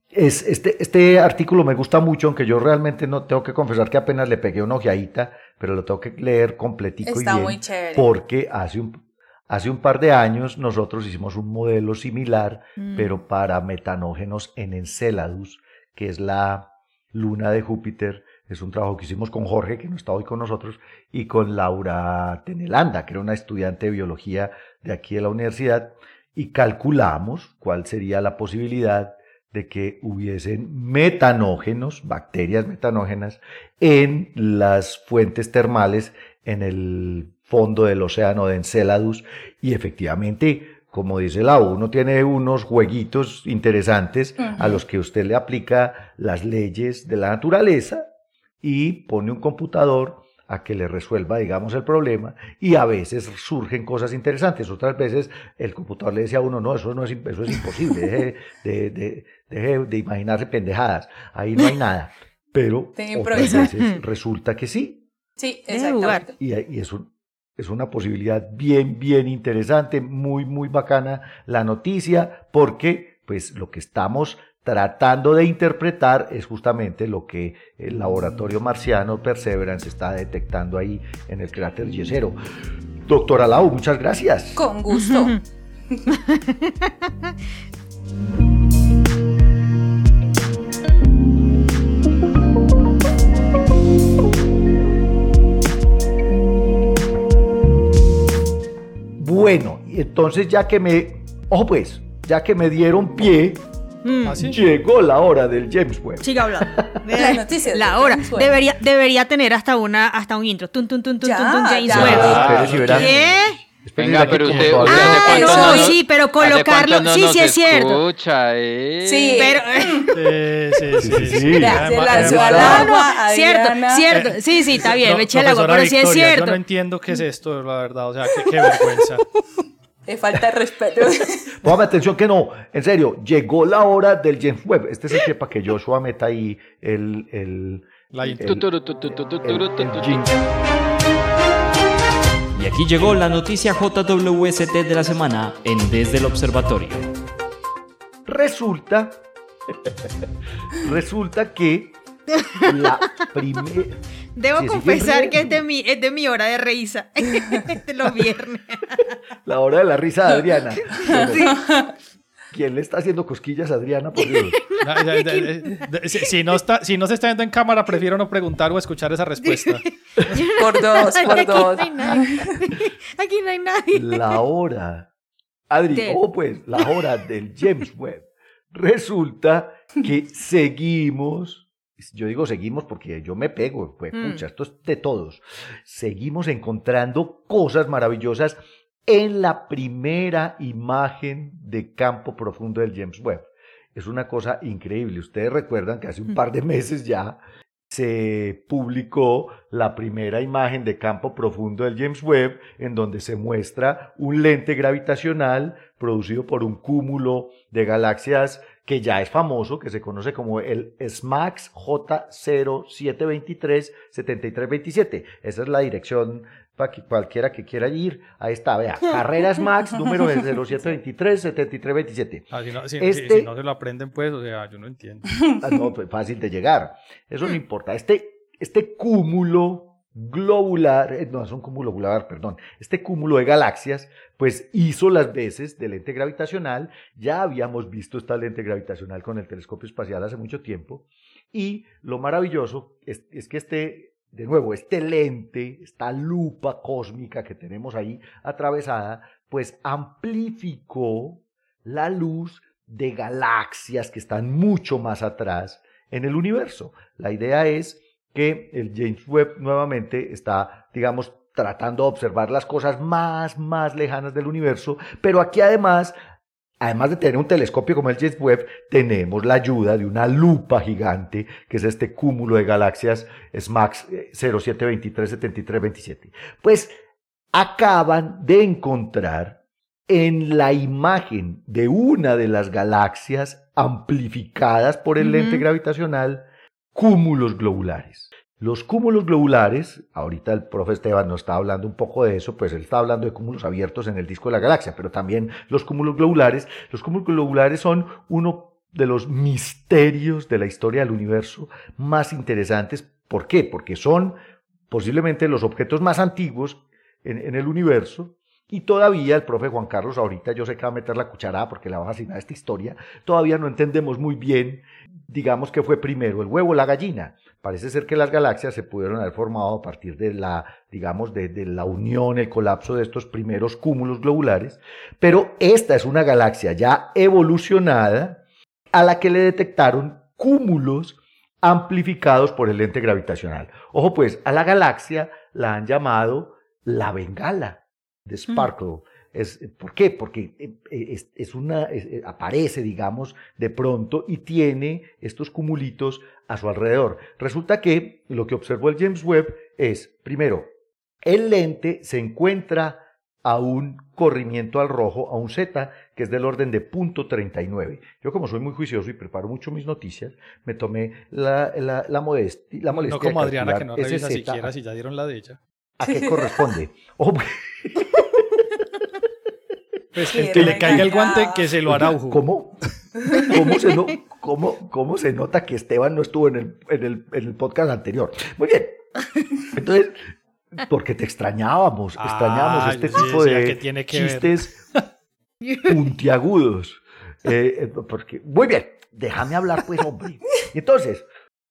Es, este, este artículo me gusta mucho, aunque yo realmente no tengo que confesar que apenas le pegué una ojeadita, pero lo tengo que leer completico y bien, porque hace un, Hace un par de años nosotros hicimos un modelo similar, mm. pero para metanógenos en Enceladus, que es la luna de Júpiter. Es un trabajo que hicimos con Jorge, que no está hoy con nosotros, y con Laura Tenelanda, que era una estudiante de biología de aquí de la universidad, y calculamos cuál sería la posibilidad de que hubiesen metanógenos, bacterias metanógenas, en las fuentes termales en el fondo del océano de Enceladus y efectivamente, como dice la uno tiene unos jueguitos interesantes a los que usted le aplica las leyes de la naturaleza y pone un computador a que le resuelva, digamos, el problema y a veces surgen cosas interesantes. Otras veces el computador le dice a uno, no, eso, no es, eso es imposible, deje de, de, de, imaginarse pendejadas, ahí no hay nada. Pero otras veces resulta que sí. Sí, exactamente. Y, y es un, es una posibilidad bien, bien interesante, muy, muy bacana la noticia, porque pues lo que estamos tratando de interpretar es justamente lo que el laboratorio marciano Perseverance está detectando ahí en el cráter Yesero. Doctora Lau, muchas gracias. Con gusto. Bueno, entonces ya que me, oh pues, ya que me dieron pie, mm. ¿Ah, Llegó la hora del James Webb. Siga hablando. Las noticias. La hora. Debería, debería tener hasta una, hasta un intro. Tun, tun, tun, tun, James Webb. ¿Qué? Venga, pero usted. Ah, no, sí, pero colocarlo. sí, sí, es cierto. Escucha, eh. Sí, pero. Sí, sí, sí. sí. Se lanzó al agua. Cierto, cierto. Sí, sí, está bien, me eché el agua, pero sí es cierto. Yo no entiendo qué es esto, la verdad. O sea, qué, qué vergüenza. Le falta de respeto. Póngame atención que no, en serio, llegó la hora del James Webb. Este es el que para que Joshua meta ahí el. el, la el, y aquí llegó la noticia JWST de la semana en Desde el Observatorio. Resulta, resulta que la primera... Debo confesar que es de, mi, es de mi hora de risa, de los viernes. La hora de la risa de Adriana. ¿Quién le está haciendo cosquillas a Adriana? Por Dios. si, no está, si no se está viendo en cámara, prefiero no preguntar o escuchar esa respuesta. por dos, por dos. Aquí no hay nadie. La hora. Adri, oh pues, la hora del James Webb. Resulta que seguimos yo digo seguimos porque yo me pego, pues, mm. pucha, esto es de todos. Seguimos encontrando cosas maravillosas en la primera imagen de campo profundo del James Webb. Es una cosa increíble. Ustedes recuerdan que hace un par de meses ya se publicó la primera imagen de campo profundo del James Webb, en donde se muestra un lente gravitacional producido por un cúmulo de galaxias que ya es famoso, que se conoce como el SMAX J0723-7327. Esa es la dirección para que cualquiera que quiera ir. Ahí está, vea, Carreras Max, número 0723-7327. Ah, si, no, este, si, no se lo aprenden, pues, o sea, yo no entiendo. Ah, no, pues fácil de llegar. Eso no importa. Este, este cúmulo globular, eh, no es un cúmulo globular, perdón, este cúmulo de galaxias, pues hizo las veces de lente gravitacional. Ya habíamos visto esta lente gravitacional con el telescopio espacial hace mucho tiempo. Y lo maravilloso es, es que este de nuevo, este lente, esta lupa cósmica que tenemos ahí atravesada, pues amplificó la luz de galaxias que están mucho más atrás en el universo. La idea es que el James Webb nuevamente está, digamos, tratando de observar las cosas más, más lejanas del universo, pero aquí además además de tener un telescopio como el James Webb, tenemos la ayuda de una lupa gigante, que es este cúmulo de galaxias SMAX 07237327. Eh, pues acaban de encontrar en la imagen de una de las galaxias amplificadas por el lente gravitacional cúmulos globulares. Los cúmulos globulares, ahorita el profe Esteban nos está hablando un poco de eso, pues él está hablando de cúmulos abiertos en el disco de la galaxia, pero también los cúmulos globulares. Los cúmulos globulares son uno de los misterios de la historia del universo más interesantes. ¿Por qué? Porque son posiblemente los objetos más antiguos en, en el universo y todavía el profe Juan Carlos, ahorita yo sé que va a meter la cucharada porque le va a fascinar esta historia, todavía no entendemos muy bien, digamos que fue primero el huevo la gallina. Parece ser que las galaxias se pudieron haber formado a partir de la, digamos, de, de la unión, el colapso de estos primeros cúmulos globulares, pero esta es una galaxia ya evolucionada a la que le detectaron cúmulos amplificados por el lente gravitacional. Ojo pues, a la galaxia la han llamado la bengala de Sparkle. Es, ¿Por qué? Porque eh, eh, es, una, eh, aparece, digamos, de pronto y tiene estos cumulitos a su alrededor. Resulta que lo que observó el James Webb es, primero, el lente se encuentra a un corrimiento al rojo, a un Z, que es del orden de punto 39. Yo como soy muy juicioso y preparo mucho mis noticias, me tomé la, la, la, modestia, la molestia. No como Adriana, que no revisa siquiera si ya dieron la de ella. ¿A qué corresponde? Oh, pues el que le caiga el guante, que se lo hará. ¿Cómo? ¿Cómo se, cómo, ¿Cómo se nota que Esteban no estuvo en el, en, el, en el podcast anterior? Muy bien. Entonces, porque te extrañábamos, extrañábamos este tipo de chistes puntiagudos. Eh, eh, porque, muy bien, déjame hablar pues, hombre. Entonces,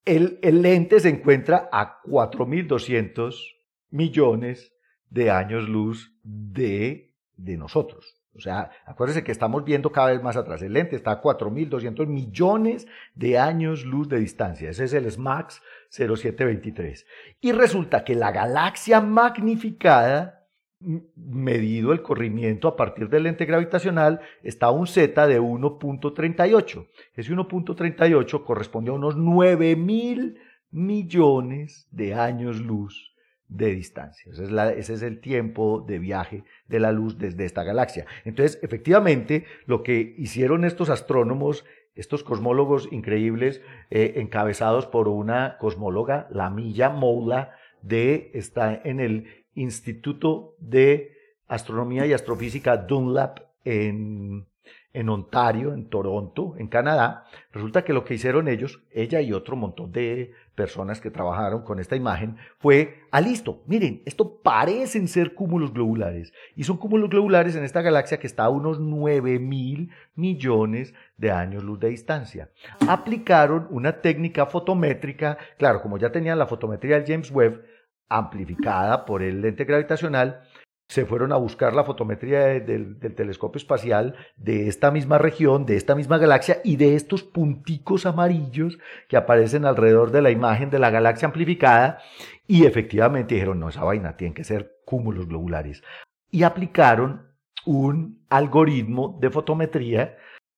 el, el lente se encuentra a 4200 millones de años luz de, de nosotros. O sea, acuérdense que estamos viendo cada vez más atrás. El lente está a 4.200 millones de años luz de distancia. Ese es el SMAX 0723. Y resulta que la galaxia magnificada, medido el corrimiento a partir del lente gravitacional, está a un Z de 1.38. Ese 1.38 corresponde a unos 9.000 millones de años luz de distancia. Ese es, el tiempo de viaje de la luz desde esta galaxia. Entonces, efectivamente, lo que hicieron estos astrónomos, estos cosmólogos increíbles, eh, encabezados por una cosmóloga, la Milla Moula, de, está en el Instituto de Astronomía y Astrofísica Dunlap en, en Ontario, en Toronto, en Canadá, resulta que lo que hicieron ellos, ella y otro montón de personas que trabajaron con esta imagen, fue, ah, listo, miren, esto parecen ser cúmulos globulares. Y son cúmulos globulares en esta galaxia que está a unos 9 mil millones de años luz de distancia. Aplicaron una técnica fotométrica, claro, como ya tenían la fotometría del James Webb, amplificada por el lente gravitacional, se fueron a buscar la fotometría del, telescopio espacial de esta misma región, de esta misma galaxia y de estos punticos amarillos que aparecen alrededor de la imagen de la galaxia amplificada y efectivamente dijeron, no, esa vaina tiene que ser cúmulos globulares. Y aplicaron un algoritmo de fotometría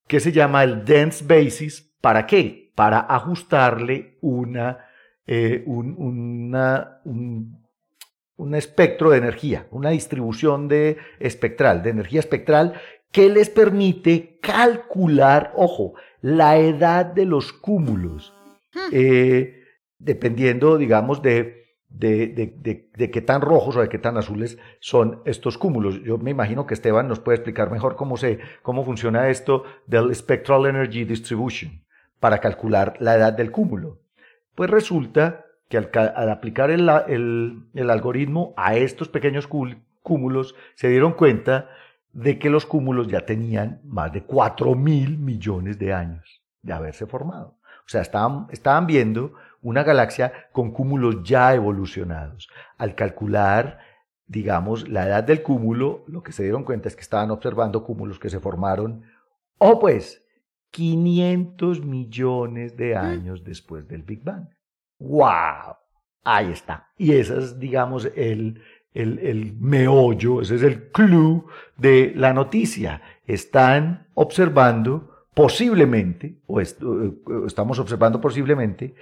que se llama el Dense Basis. ¿Para qué? Para ajustarle una eh, un, una, un, un, espectro de energía, una distribución de espectral, de energía espectral, que les permite calcular, ojo, la edad de los cúmulos, hmm. eh, dependiendo, digamos, de de, de, de, qué tan rojos o de qué tan azules son estos cúmulos. Yo me imagino que Esteban nos puede explicar mejor cómo, se, cómo funciona esto del Spectral Energy Distribution para calcular la edad del cúmulo. Pues resulta que al, aplicar el, el, el, algoritmo a estos pequeños cúmulos, se dieron cuenta de que los cúmulos ya tenían más de 4 mil millones de años de haberse formado. O sea, estaban, estaban viendo una galaxia con cúmulos ya evolucionados. Al calcular, digamos, la edad del cúmulo, lo que se dieron cuenta es que estaban observando cúmulos que se formaron, o pues, 500 millones de años después del Big Bang. ¡Wow! Ahí está. Y ese es, digamos, el, el, el, meollo, ese es el clue de la noticia. Están observando posiblemente, o estamos observando posiblemente,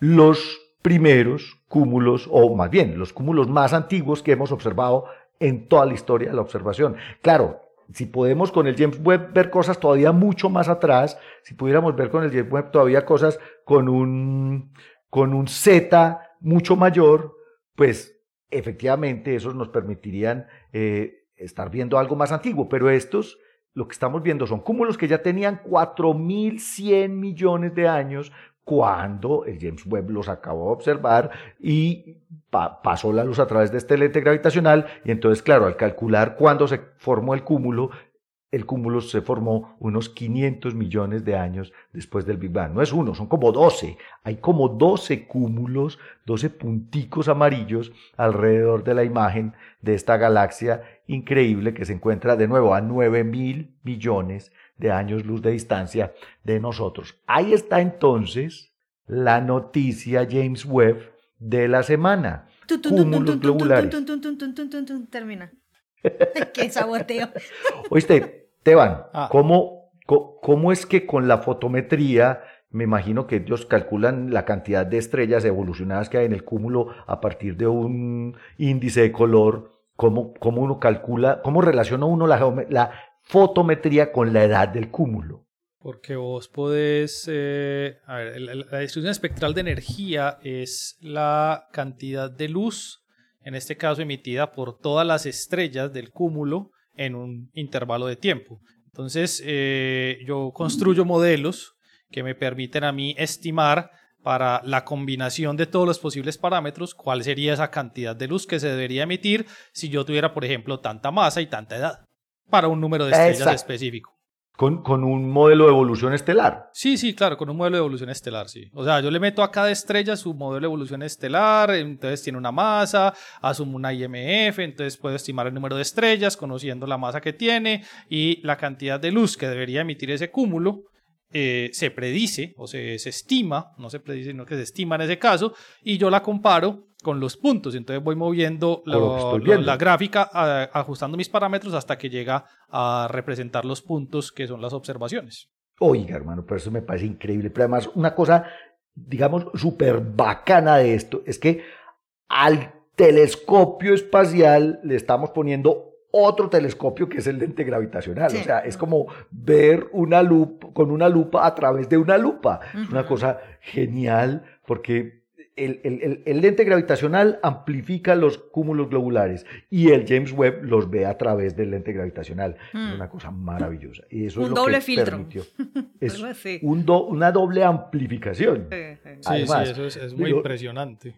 los primeros cúmulos, o más bien los cúmulos más antiguos que hemos observado en toda la historia de la observación. Claro, si podemos con el James Webb ver cosas todavía mucho más atrás, si pudiéramos ver con el James Webb todavía cosas con un, con un Z mucho mayor, pues efectivamente esos nos permitirían eh, estar viendo algo más antiguo, pero estos lo que estamos viendo son cúmulos que ya tenían 4.100 millones de años cuando el James Webb los acabó de observar y pasó la luz a través de este lente gravitacional. Y entonces, claro, al calcular cuándo se formó el cúmulo, el cúmulo se formó unos 500 millones de años después del Big Bang. No es uno, son como 12. Hay como 12 cúmulos, 12 punticos amarillos alrededor de la imagen de esta galaxia increíble que se encuentra de nuevo a 9 mil millones de años luz de distancia de nosotros. Ahí está entonces la noticia James Webb de la semana. Cúmulos globulares. Termina. Qué saboteo. Oíste, Teban, ¿cómo, ¿cómo es que con la fotometría me imagino que ellos calculan la cantidad de estrellas evolucionadas que hay en el cúmulo a partir de un índice de color. ¿Cómo, cómo uno calcula, cómo relaciona uno la, la, fotometría con la edad del cúmulo. Porque vos podés, eh, a ver, la, distribución espectral de energía es la cantidad de luz, en este caso emitida por todas las estrellas del cúmulo en un intervalo de tiempo. Entonces, eh, yo construyo modelos que me permiten a mí estimar para la combinación de todos los posibles parámetros cuál sería esa cantidad de luz que se debería emitir si yo tuviera, por ejemplo, tanta masa y tanta edad para un número de estrellas específico. Con, con, un modelo de evolución estelar. Sí, sí, claro, con un modelo de evolución estelar, sí. O sea, yo le meto a cada estrella su modelo de evolución estelar, entonces tiene una masa, asumo una IMF, entonces puedo estimar el número de estrellas conociendo la masa que tiene y la cantidad de luz que debería emitir ese cúmulo. Eh, se predice o se, se, estima, no se predice, sino que se estima en ese caso, y yo la comparo con los puntos. Entonces voy moviendo la gráfica, ajustando mis parámetros hasta que llega a representar los puntos que son las observaciones. Oiga, hermano, pero eso me parece increíble. Pero además, una cosa, digamos, súper bacana de esto es que al telescopio espacial le estamos poniendo otro telescopio que es el lente gravitacional. O sea, es como ver una lupa con una lupa a través de una lupa. Es una cosa genial porque el, lente gravitacional amplifica los cúmulos globulares y el James Webb los ve a través del lente gravitacional. Es hmm. una cosa maravillosa. Y eso un doble filtro. Es una doble amplificación. Sí, sí, eso es, muy impresionante.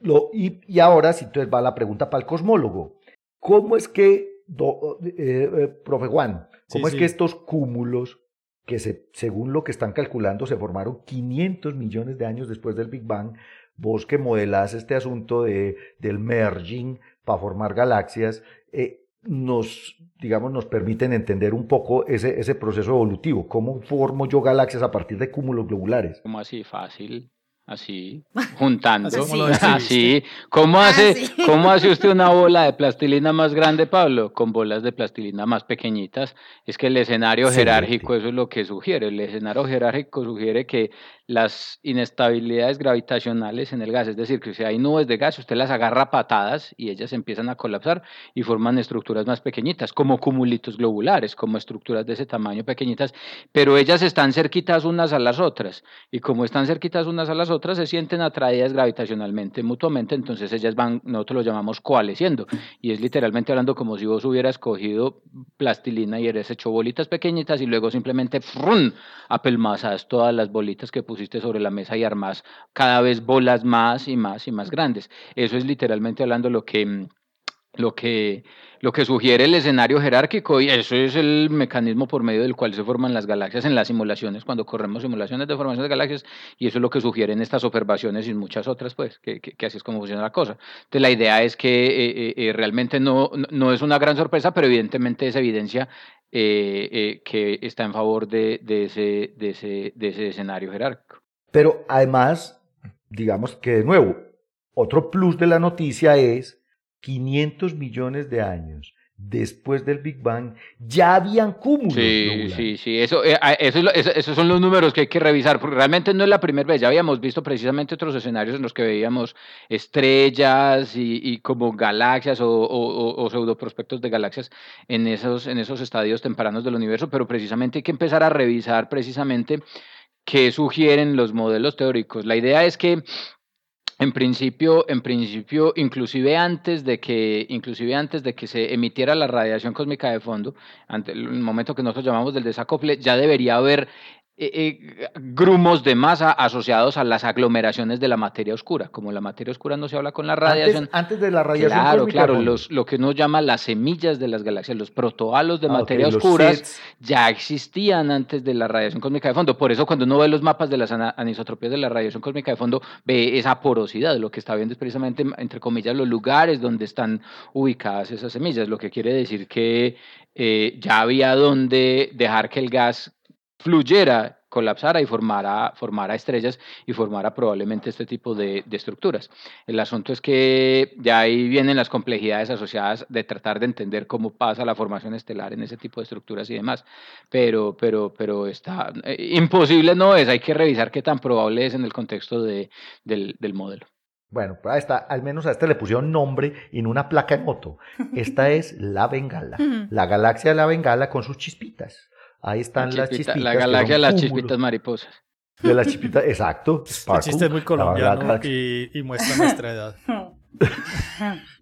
Lo, y, ahora, si entonces va la pregunta para el cosmólogo. ¿Cómo es que, eh, eh, profe Juan, cómo es que estos cúmulos que se, según lo que están calculando se formaron 500 millones de años después del Big Bang, vos que modelás este asunto de, del merging para formar galaxias, eh, nos, digamos, nos permiten entender un poco ese, ese proceso evolutivo. ¿Cómo formo yo galaxias a partir de cúmulos globulares? ¿Cómo así? Fácil. Así, juntando, así. ¿Cómo ah, hace, ¿Cómo hace usted una bola de plastilina más grande, Pablo? Con bolas de plastilina más pequeñitas. Es que el escenario jerárquico, eso es lo que sugiere. El escenario jerárquico sugiere que las inestabilidades gravitacionales en el gas, es decir, que si hay nubes de gas, usted las agarra patadas y ellas empiezan a colapsar y forman estructuras más pequeñitas, como cumulitos globulares, como estructuras de ese tamaño pequeñitas, pero ellas están cerquitas unas a las otras y como están cerquitas unas a las otras, se sienten atraídas gravitacionalmente mutuamente, entonces ellas van, nosotros lo llamamos coalesciendo y es literalmente hablando como si vos hubieras cogido plastilina y eres hecho bolitas pequeñitas y luego simplemente ¡frum! apelmazas todas las bolitas que pusiste sobre la mesa y armas cada vez bolas más y más y más grandes. Eso es literalmente hablando lo que lo que, lo que sugiere el escenario jerárquico y eso es el mecanismo por medio del cual se forman las galaxias en las simulaciones, cuando corremos simulaciones de formación de galaxias y eso es lo que sugieren estas observaciones y muchas otras, pues, que, que, así es como funciona la cosa. Entonces la idea es que eh, eh, realmente no, no es una gran sorpresa, pero evidentemente es evidencia eh, eh, que está en favor de, de, ese, de, ese, de ese escenario jerárquico. Pero además, digamos que de nuevo, otro plus de la noticia es 500 millones de años después del Big Bang, ya habían cúmulos. Sí, sí, sí, eso, eh, eso, esos son los números que hay que revisar, porque realmente no es la primera vez, ya habíamos visto precisamente otros escenarios en los que veíamos estrellas y, como galaxias o, o, pseudo prospectos de galaxias en esos, en esos estadios tempranos del universo, pero precisamente hay que empezar a revisar precisamente qué sugieren los modelos teóricos. La idea es que en principio, en principio, inclusive antes de que, inclusive antes de que se emitiera la radiación cósmica de fondo, ante el momento que nosotros llamamos del desacople, ya debería haber eh, eh, grumos de masa asociados a las aglomeraciones de la materia oscura. Como la materia oscura no se habla con la radiación. Antes, de la radiación. Claro, claro. Los, lo que uno llama las semillas de las galaxias, los protohalos de ah, materia oscura, ya existían antes de la radiación cósmica de fondo. Por eso, cuando uno ve los mapas de las anisotropías de la radiación cósmica de fondo, ve esa porosidad. Lo que está viendo es precisamente, entre comillas, los lugares donde están ubicadas esas semillas. Lo que quiere decir que eh, ya había donde dejar que el gas fluyera, colapsara y formara, formara estrellas y formara probablemente este tipo de, estructuras. El asunto es que ya ahí vienen las complejidades asociadas de tratar de entender cómo pasa la formación estelar en ese tipo de estructuras y demás, pero, pero, pero está eh, imposible no es, hay que revisar qué tan probable es en el contexto de, del, del modelo. Bueno, pues esta, al menos a esta le pusieron nombre en una placa de moto. Esta es la Bengala, la galaxia de la Bengala con sus chispitas. Ahí están las chispitas. La galaxia de las chispitas mariposas. De las chispitas, exacto. el chiste es muy colombiano y, y, muestra nuestra edad.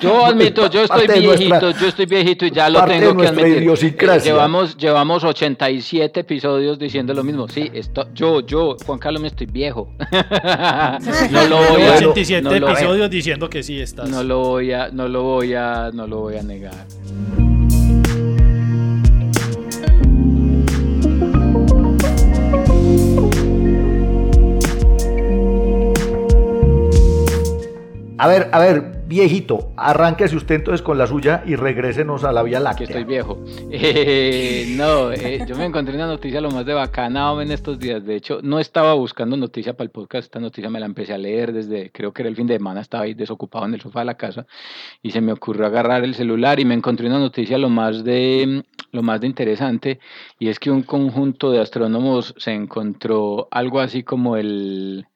Yo admito, yo estoy viejito, yo estoy viejito y ya lo tengo que admitir. Eh, llevamos, llevamos 87 episodios diciendo lo mismo. Sí, esto, yo, yo, Juan Carlos, me estoy viejo. no lo voy a 87 episodios diciendo que sí estás. No lo voy a, no lo voy a, no lo voy a negar. A ver, a ver, viejito, arránquese usted entonces con la suya y regrésenos a la Vía Láctea. Que estoy viejo. Eh, no, eh, yo me encontré una noticia lo más de bacana en estos días. De hecho, no estaba buscando noticia para el podcast. Esta noticia me la empecé a leer desde, creo que era el fin de semana, estaba ahí desocupado en el sofá de la casa y se me ocurrió agarrar el celular y me encontré una noticia lo más de, lo más de interesante y es que un conjunto de astrónomos se encontró algo así como el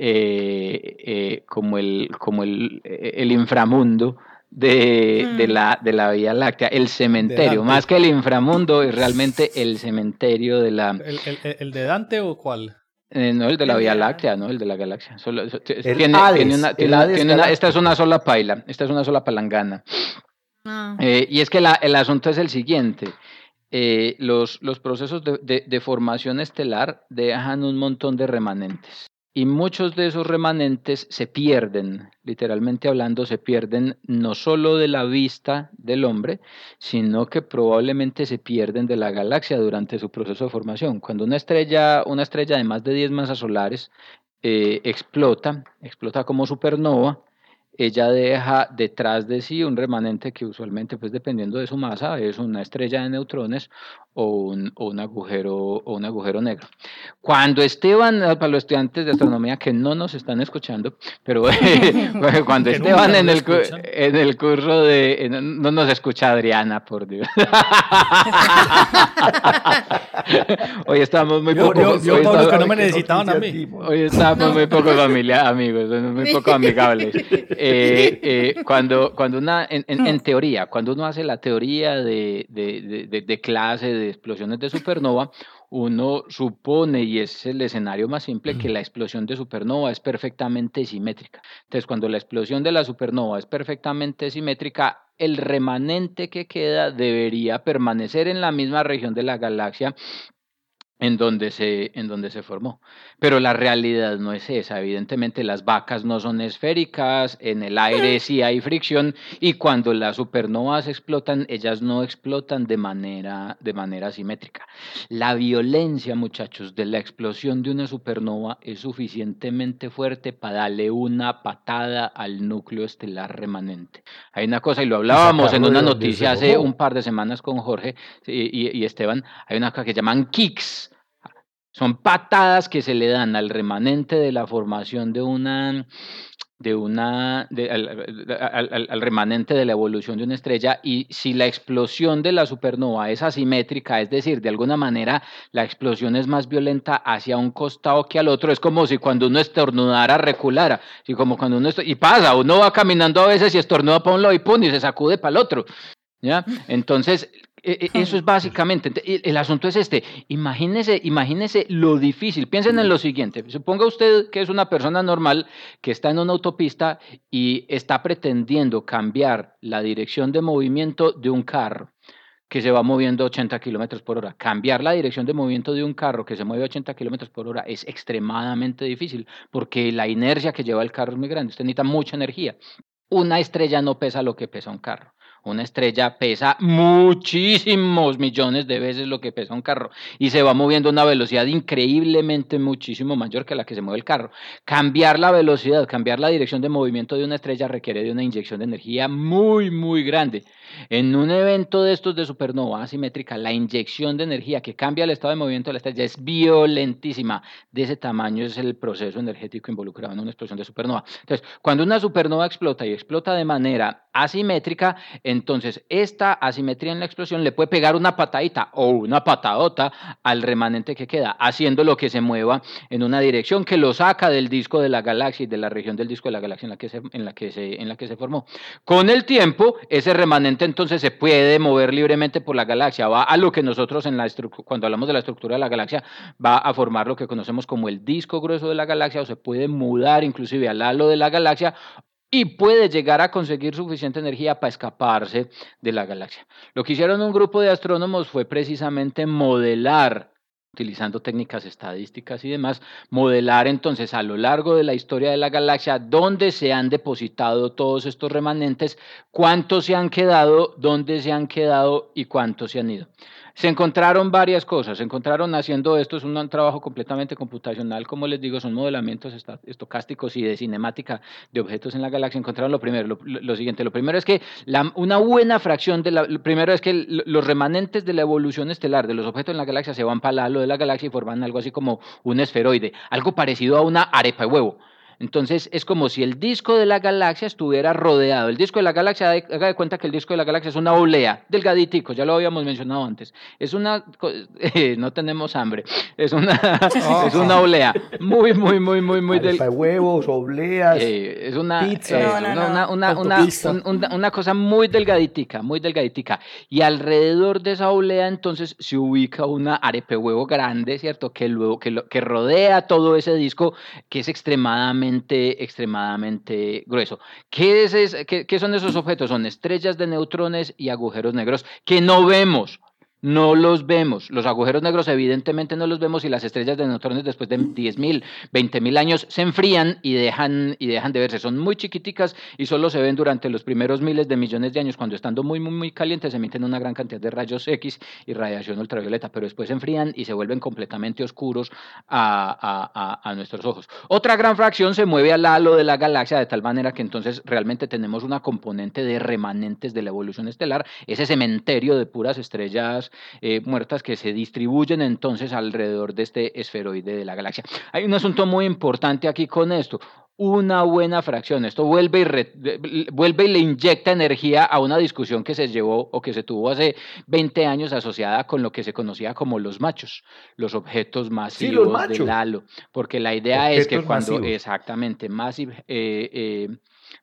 eh, eh, como, el, como el, eh, el inframundo de, de, mm. la, de la Vía Láctea, el cementerio, más que el inframundo, es realmente el cementerio de la... ¿El, el, el de Dante o cuál? no, el de la Vía Láctea, no, el de la galaxia. Solo, tiene, una, tiene una, esta es una sola paila, esta es una sola palangana. Ah. y es que la, el asunto es el siguiente. los, los procesos de, de, de, formación estelar dejan un montón de remanentes y muchos de esos remanentes se pierden, literalmente hablando, se pierden no solo de la vista del hombre, sino que probablemente se pierden de la galaxia durante su proceso de formación. Cuando una estrella, una estrella de más de 10 masas solares eh, explota, explota como supernova, ella deja detrás de sí un remanente que usualmente, pues dependiendo de su masa, es una estrella de neutrones o un, agujero, o un agujero negro. Cuando Esteban, eh, para los estudiantes de astronomía que no nos están escuchando, pero cuando Esteban en el, en el curso de... no nos escucha Adriana, por Dios. hoy estamos muy poco... Yo, yo, que no me necesitaban a mí. Hoy estamos muy poco familia, amigos, muy poco amigables. Eh, eh, cuando, cuando una, en, en, teoría, cuando uno hace la teoría de, de, de, de clase, de explosiones de supernova, uno supone, y es el escenario más simple, que la explosión de supernova es perfectamente simétrica. Entonces, cuando la explosión de la supernova es perfectamente simétrica, el remanente que queda debería permanecer en la misma región de la galaxia en donde, se, en donde se formó. Pero la realidad no es esa. Evidentemente las vacas no son esféricas, en el aire sí hay fricción y cuando las supernovas explotan, ellas no explotan de manera, de manera simétrica. La violencia, muchachos, de la explosión de una supernova es suficientemente fuerte para darle una patada al núcleo estelar remanente. Hay una cosa, y lo hablábamos en una noticia hace un par de semanas con Jorge y, y Esteban, hay una cosa que llaman kicks son patadas que se le dan al remanente de la formación de una, de una, al, remanente de la evolución de una estrella y si la explosión de la supernova es asimétrica, es decir, de alguna manera la explosión es más violenta hacia un costado que al otro, es como si cuando uno estornudara reculara, y como cuando uno y pasa, uno va caminando a veces y estornuda para un lado y pum, y se sacude para el otro. ¿Ya? Entonces, eso es básicamente, el asunto es este, imagínese, imagínese lo difícil, piensen en lo siguiente, suponga usted que es una persona normal que está en una autopista y está pretendiendo cambiar la dirección de movimiento de un carro que se va moviendo 80 kilómetros por hora. Cambiar la dirección de movimiento de un carro que se mueve 80 kilómetros por hora es extremadamente difícil porque la inercia que lleva el carro es muy grande. Usted necesita mucha energía. Una estrella no pesa lo que pesa un carro. Una estrella pesa muchísimos millones de veces lo que pesa un carro y se va moviendo a una velocidad increíblemente muchísimo mayor que la que se mueve el carro. Cambiar la velocidad, cambiar la dirección de movimiento de una estrella requiere de una inyección de energía muy, muy grande. En un evento de estos de supernova asimétrica, la inyección de energía que cambia el estado de movimiento de la estrella es violentísima. De ese tamaño es el proceso energético involucrado en una explosión de supernova. Entonces, cuando una supernova explota y explota de manera asimétrica, entonces esta asimetría en la explosión le puede pegar una patadita o una patadota al remanente que queda, haciendo lo que se mueva en una dirección que lo saca del disco de la galaxia y de la región del disco de la galaxia en la que se, en la que se, en la que se formó. Con el tiempo, ese remanente entonces se puede mover libremente por la galaxia, va a lo que nosotros en la cuando hablamos de la estructura de la galaxia, va a formar lo que conocemos como el disco grueso de la galaxia o se puede mudar inclusive al halo de la galaxia y puede llegar a conseguir suficiente energía para escaparse de la galaxia. Lo que hicieron un grupo de astrónomos fue precisamente modelar utilizando técnicas estadísticas y demás, modelar entonces a lo largo de la historia de la galaxia dónde se han depositado todos estos remanentes, cuántos se han quedado, dónde se han quedado y cuántos se han ido. Se encontraron varias cosas, se encontraron haciendo esto, es un trabajo completamente computacional, como les digo, son modelamientos estocásticos y de cinemática de objetos en la galaxia. Encontraron lo primero, lo, siguiente, lo primero es que una buena fracción de la, lo primero es que los remanentes de la evolución estelar de los objetos en la galaxia se van para el halo de la galaxia y forman algo así como un esferoide, algo parecido a una arepa de huevo. Entonces es como si el disco de la galaxia estuviera rodeado. El disco de la galaxia, haga de cuenta que el disco de la galaxia es una oblea, delgaditico, ya lo habíamos mencionado antes. Es una, no tenemos hambre, es una, es una oblea muy, muy, muy, muy, muy del... huevos, obleas, es una, una, cosa muy delgaditica, muy delgaditica. Y alrededor de esa oblea entonces se ubica una arepe huevo grande, ¿cierto? Que, luego, que, que rodea todo ese disco que es extremadamente extremadamente, grueso. ¿Qué, es, qué, son esos objetos? Son estrellas de neutrones y agujeros negros que no vemos. No los vemos. Los agujeros negros evidentemente no los vemos y las estrellas de neutrones después de 10.000, 20.000 años se enfrían y dejan, y dejan de verse. Son muy chiquiticas y solo se ven durante los primeros miles de millones de años cuando estando muy, muy, muy calientes emiten una gran cantidad de rayos X y radiación ultravioleta, pero después se enfrían y se vuelven completamente oscuros a, a, a nuestros ojos. Otra gran fracción se mueve al halo de la galaxia de tal manera que entonces realmente tenemos una componente de remanentes de la evolución estelar, ese cementerio de puras estrellas eh, muertas que se distribuyen entonces alrededor de este esferoide de la galaxia. Hay un asunto muy importante aquí con esto una buena fracción. Esto vuelve y, vuelve y le inyecta energía a una discusión que se llevó o que se tuvo hace 20 años asociada con lo que se conocía como los machos, los objetos masivos del halo. Porque la idea es que cuando, exactamente, eh, eh,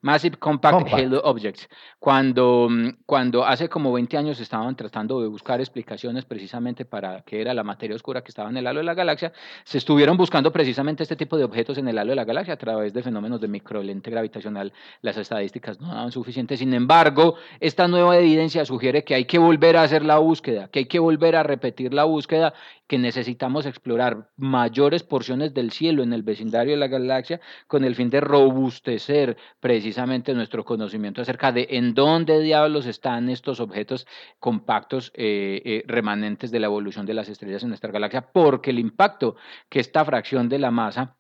Massive Compact, Halo Objects. Cuando, mm, cuando hace como 20 años estaban tratando de buscar explicaciones precisamente para qué era la materia oscura que estaba en el halo de la galaxia, se estuvieron buscando precisamente este tipo de objetos en el halo de la galaxia a través de fenómenos de microlente gravitacional. Las estadísticas no daban suficiente. Sin embargo, esta nueva evidencia sugiere que hay que volver a hacer la búsqueda, que hay que volver a repetir la búsqueda, que necesitamos explorar mayores porciones del cielo en el vecindario de la galaxia con el fin de robustecer precisamente nuestro conocimiento acerca de en dónde diablos están estos objetos compactos eh, eh, remanentes de la evolución de las estrellas en nuestra galaxia, porque el impacto que esta fracción de la masa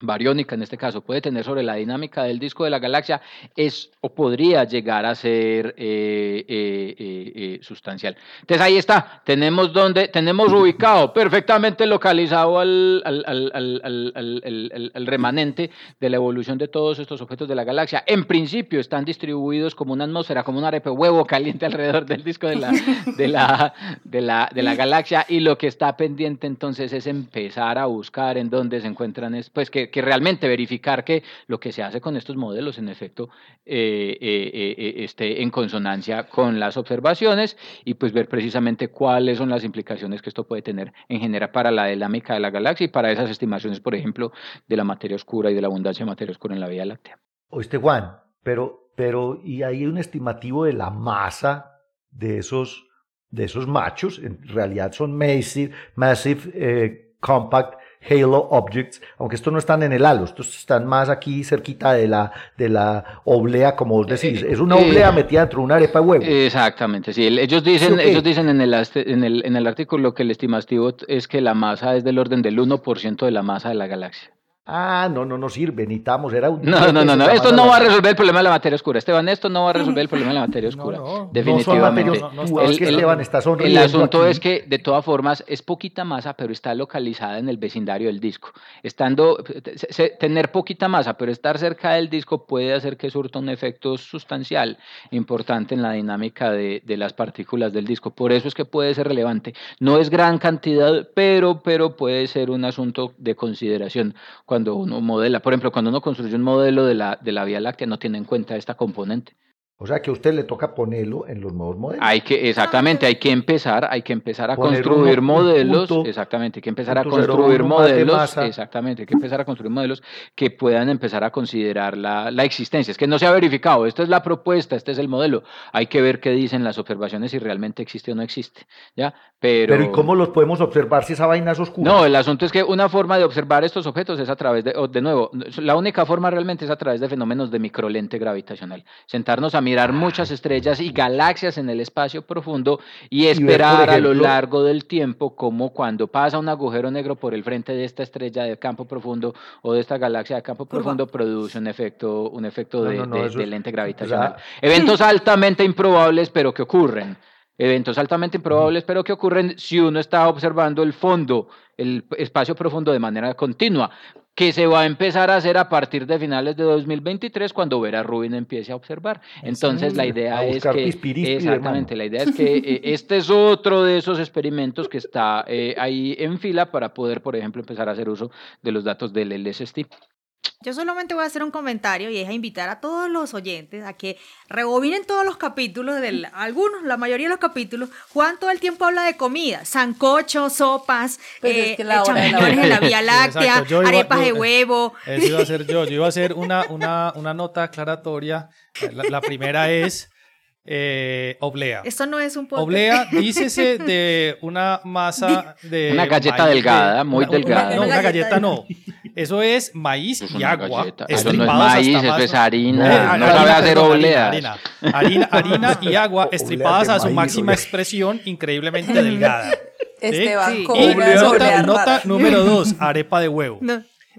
bariónica en este caso puede tener sobre la dinámica del disco de la galaxia es o podría llegar a ser eh, eh, eh, sustancial. Entonces ahí está, tenemos donde, tenemos ubicado perfectamente localizado al, al, al, al, remanente de la evolución de todos estos objetos de la galaxia. En principio están distribuidos como una atmósfera, como un arepe huevo caliente alrededor del disco de la, de la, de la, de la galaxia y lo que está pendiente entonces es empezar a buscar en dónde se encuentran, pues que que, realmente verificar que lo que se hace con estos modelos en efecto eh, eh, eh, esté en consonancia con las observaciones y pues ver precisamente cuáles son las implicaciones que esto puede tener en general para la dinámica de la galaxia y para esas estimaciones, por ejemplo, de la materia oscura y de la abundancia de materia oscura en la Vía Láctea. Oíste, Juan, pero, pero, ¿y hay un estimativo de la masa de esos, de esos machos? En realidad son Massive, massive Compact Halo Objects, aunque estos no están en el halo, estos están más aquí cerquita de la, de la oblea, como vos decís. Es una eh, oblea metida dentro de una arepa de huevo. Exactamente, sí. Ellos dicen, ellos dicen en el, en, el, en el artículo que el estimativo es que la masa es del orden del 1% de la masa de la galaxia. Ah, no, no nos sirve, necesitamos, era un... No, no, no, no, esto no va a resolver el problema de la materia oscura, Esteban, esto no va a resolver el problema de la materia oscura, definitivamente. el, asunto es que, de todas formas, es poquita masa, pero está localizada en el vecindario del disco. Estando, tener poquita masa, pero estar cerca del disco puede hacer que surta un efecto sustancial importante en la dinámica de, de las partículas del disco. Por eso es que puede ser relevante. No es gran cantidad, pero, pero puede ser un asunto de consideración cuando uno modela. Por ejemplo, cuando uno construye un modelo de la, de la Vía Láctea, no tiene en cuenta esta componente. O sea que a usted le toca ponerlo en los nuevos modelos. Hay que, exactamente, hay que empezar, hay que empezar a construir modelos, exactamente, hay que empezar a construir modelos, exactamente, hay que empezar a construir modelos que puedan empezar a considerar la, la, existencia. Es que no se ha verificado, esta es la propuesta, este es el modelo. Hay que ver qué dicen las observaciones si realmente existe o no existe, ¿ya? Pero, Pero ¿y cómo los podemos observar si esa vaina es oscura? No, el asunto es que una forma de observar estos objetos es a través de, de nuevo, la única forma realmente es a través de fenómenos de microlente gravitacional. Sentarnos a mirar muchas estrellas y galaxias en el espacio profundo y esperar a lo largo del tiempo como cuando pasa un agujero negro por el frente de esta estrella de campo profundo o de esta galaxia de campo profundo produce un efecto, un efecto de, lente gravitacional. Eventos altamente improbables pero que ocurren. Eventos altamente improbables pero que ocurren si uno está observando el fondo, el espacio profundo de manera continua que se va a empezar a hacer a partir de finales de 2023 cuando Vera Rubin empiece a observar. Entonces la idea es que exactamente la idea es que eh, este es otro de esos experimentos que está eh, ahí en fila para poder, por ejemplo, empezar a hacer uso de los datos del LST. Yo solamente voy a hacer un comentario y es a invitar a todos los oyentes a que rebobinen todos los capítulos, del, algunos, la mayoría de los capítulos. Juan todo el tiempo habla de comida, sancocho, sopas, eh, champiñones en la Vía Láctea, arepas de huevo. Eso iba a ser yo. Yo iba a hacer una, una, una nota aclaratoria. La, la primera es eh, oblea. Esto no es un podcast. Oblea, dícese de una masa de. Una galleta delgada, muy delgada. no, una galleta no. Eso es maíz y agua. Eso no es maíz, eso es harina. Eh, no sabe hacer oblea. Harina, harina, y agua estripadas a su máxima expresión, increíblemente delgada. Esteban, Y nota, número dos, arepa de huevo.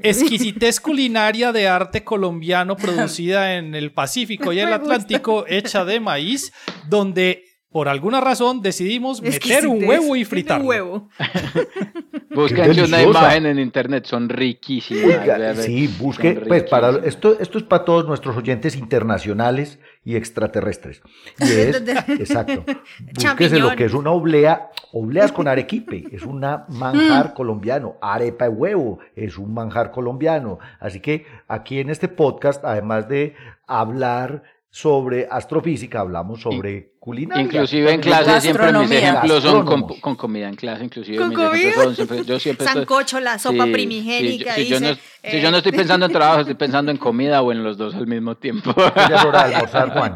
Exquisitez culinaria de arte colombiano producida en el Pacífico y el Atlántico, hecha de maíz, donde por alguna razón decidimos meter un huevo y fritar. Un huevo. Busquen una imagen en internet, son riquísimas. sí, busque, pues para esto, esto es para todos nuestros oyentes internacionales y extraterrestres. Y es, exacto, búsquese lo que es una oblea, obleas con arequipe, es un manjar mm. colombiano, arepa de huevo, es un manjar colombiano. Así que aquí en este podcast, además de hablar sobre astrofísica, hablamos sobre culinaria. Inclusive en clase siempre mis ejemplos son con, comida en clase, inclusive ¿Con mis comida? Son siempre, yo siempre Sancocho, la sopa primigénica. Si, yo no, si, yo no, estoy pensando en trabajo, estoy pensando en comida o en los dos al mismo tiempo. Ya es hora de almorzar, Juan.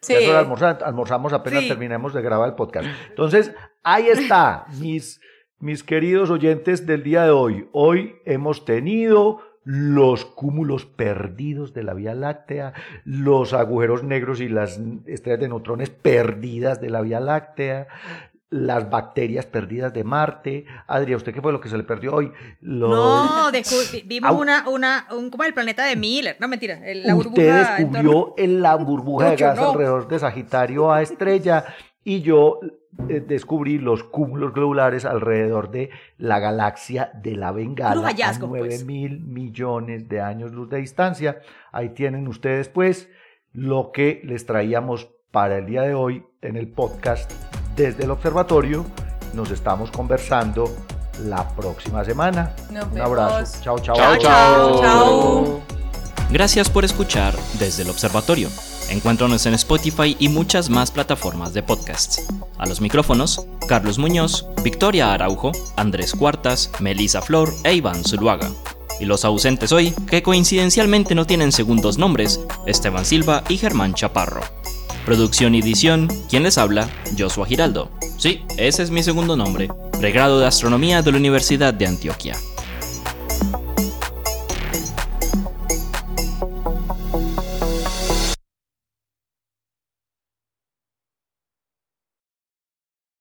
Sí. Ya es hora de almorzar, almorzamos apenas terminemos de grabar el podcast. Entonces, ahí está, mis, mis queridos oyentes del día de hoy. Hoy hemos tenido los cúmulos perdidos de la Vía Láctea, los agujeros negros y las estrellas de neutrones perdidas de la Vía Láctea, las bacterias perdidas de Marte. Adria, ¿usted qué fue lo que se le perdió hoy? No, vimos una, una, un, como el planeta de Miller. No, mentira. La Usted descubrió en la burbuja de gas alrededor de Sagitario a estrella y yo eh, descubrí los cúmulos globulares alrededor de la galaxia de la Bengala a 9 pues. mil millones de años luz de distancia. Ahí tienen ustedes pues lo que les traíamos para el día de hoy en el podcast desde el observatorio. Nos estamos conversando la próxima semana. Un abrazo. Chao. Chao, chao. chao. Gracias por escuchar desde el observatorio. Encuéntranos en Spotify y muchas más plataformas de podcasts. A los micrófonos, Carlos Muñoz, Victoria Araujo, Andrés Cuartas, Melisa Flor e Iván Zuluaga. Y los ausentes hoy, que coincidencialmente no tienen segundos nombres, Esteban Silva y Germán Chaparro. Producción y edición, ¿quién les habla? Joshua Giraldo. Sí, ese es mi segundo nombre, pregrado de Astronomía de la Universidad de Antioquia.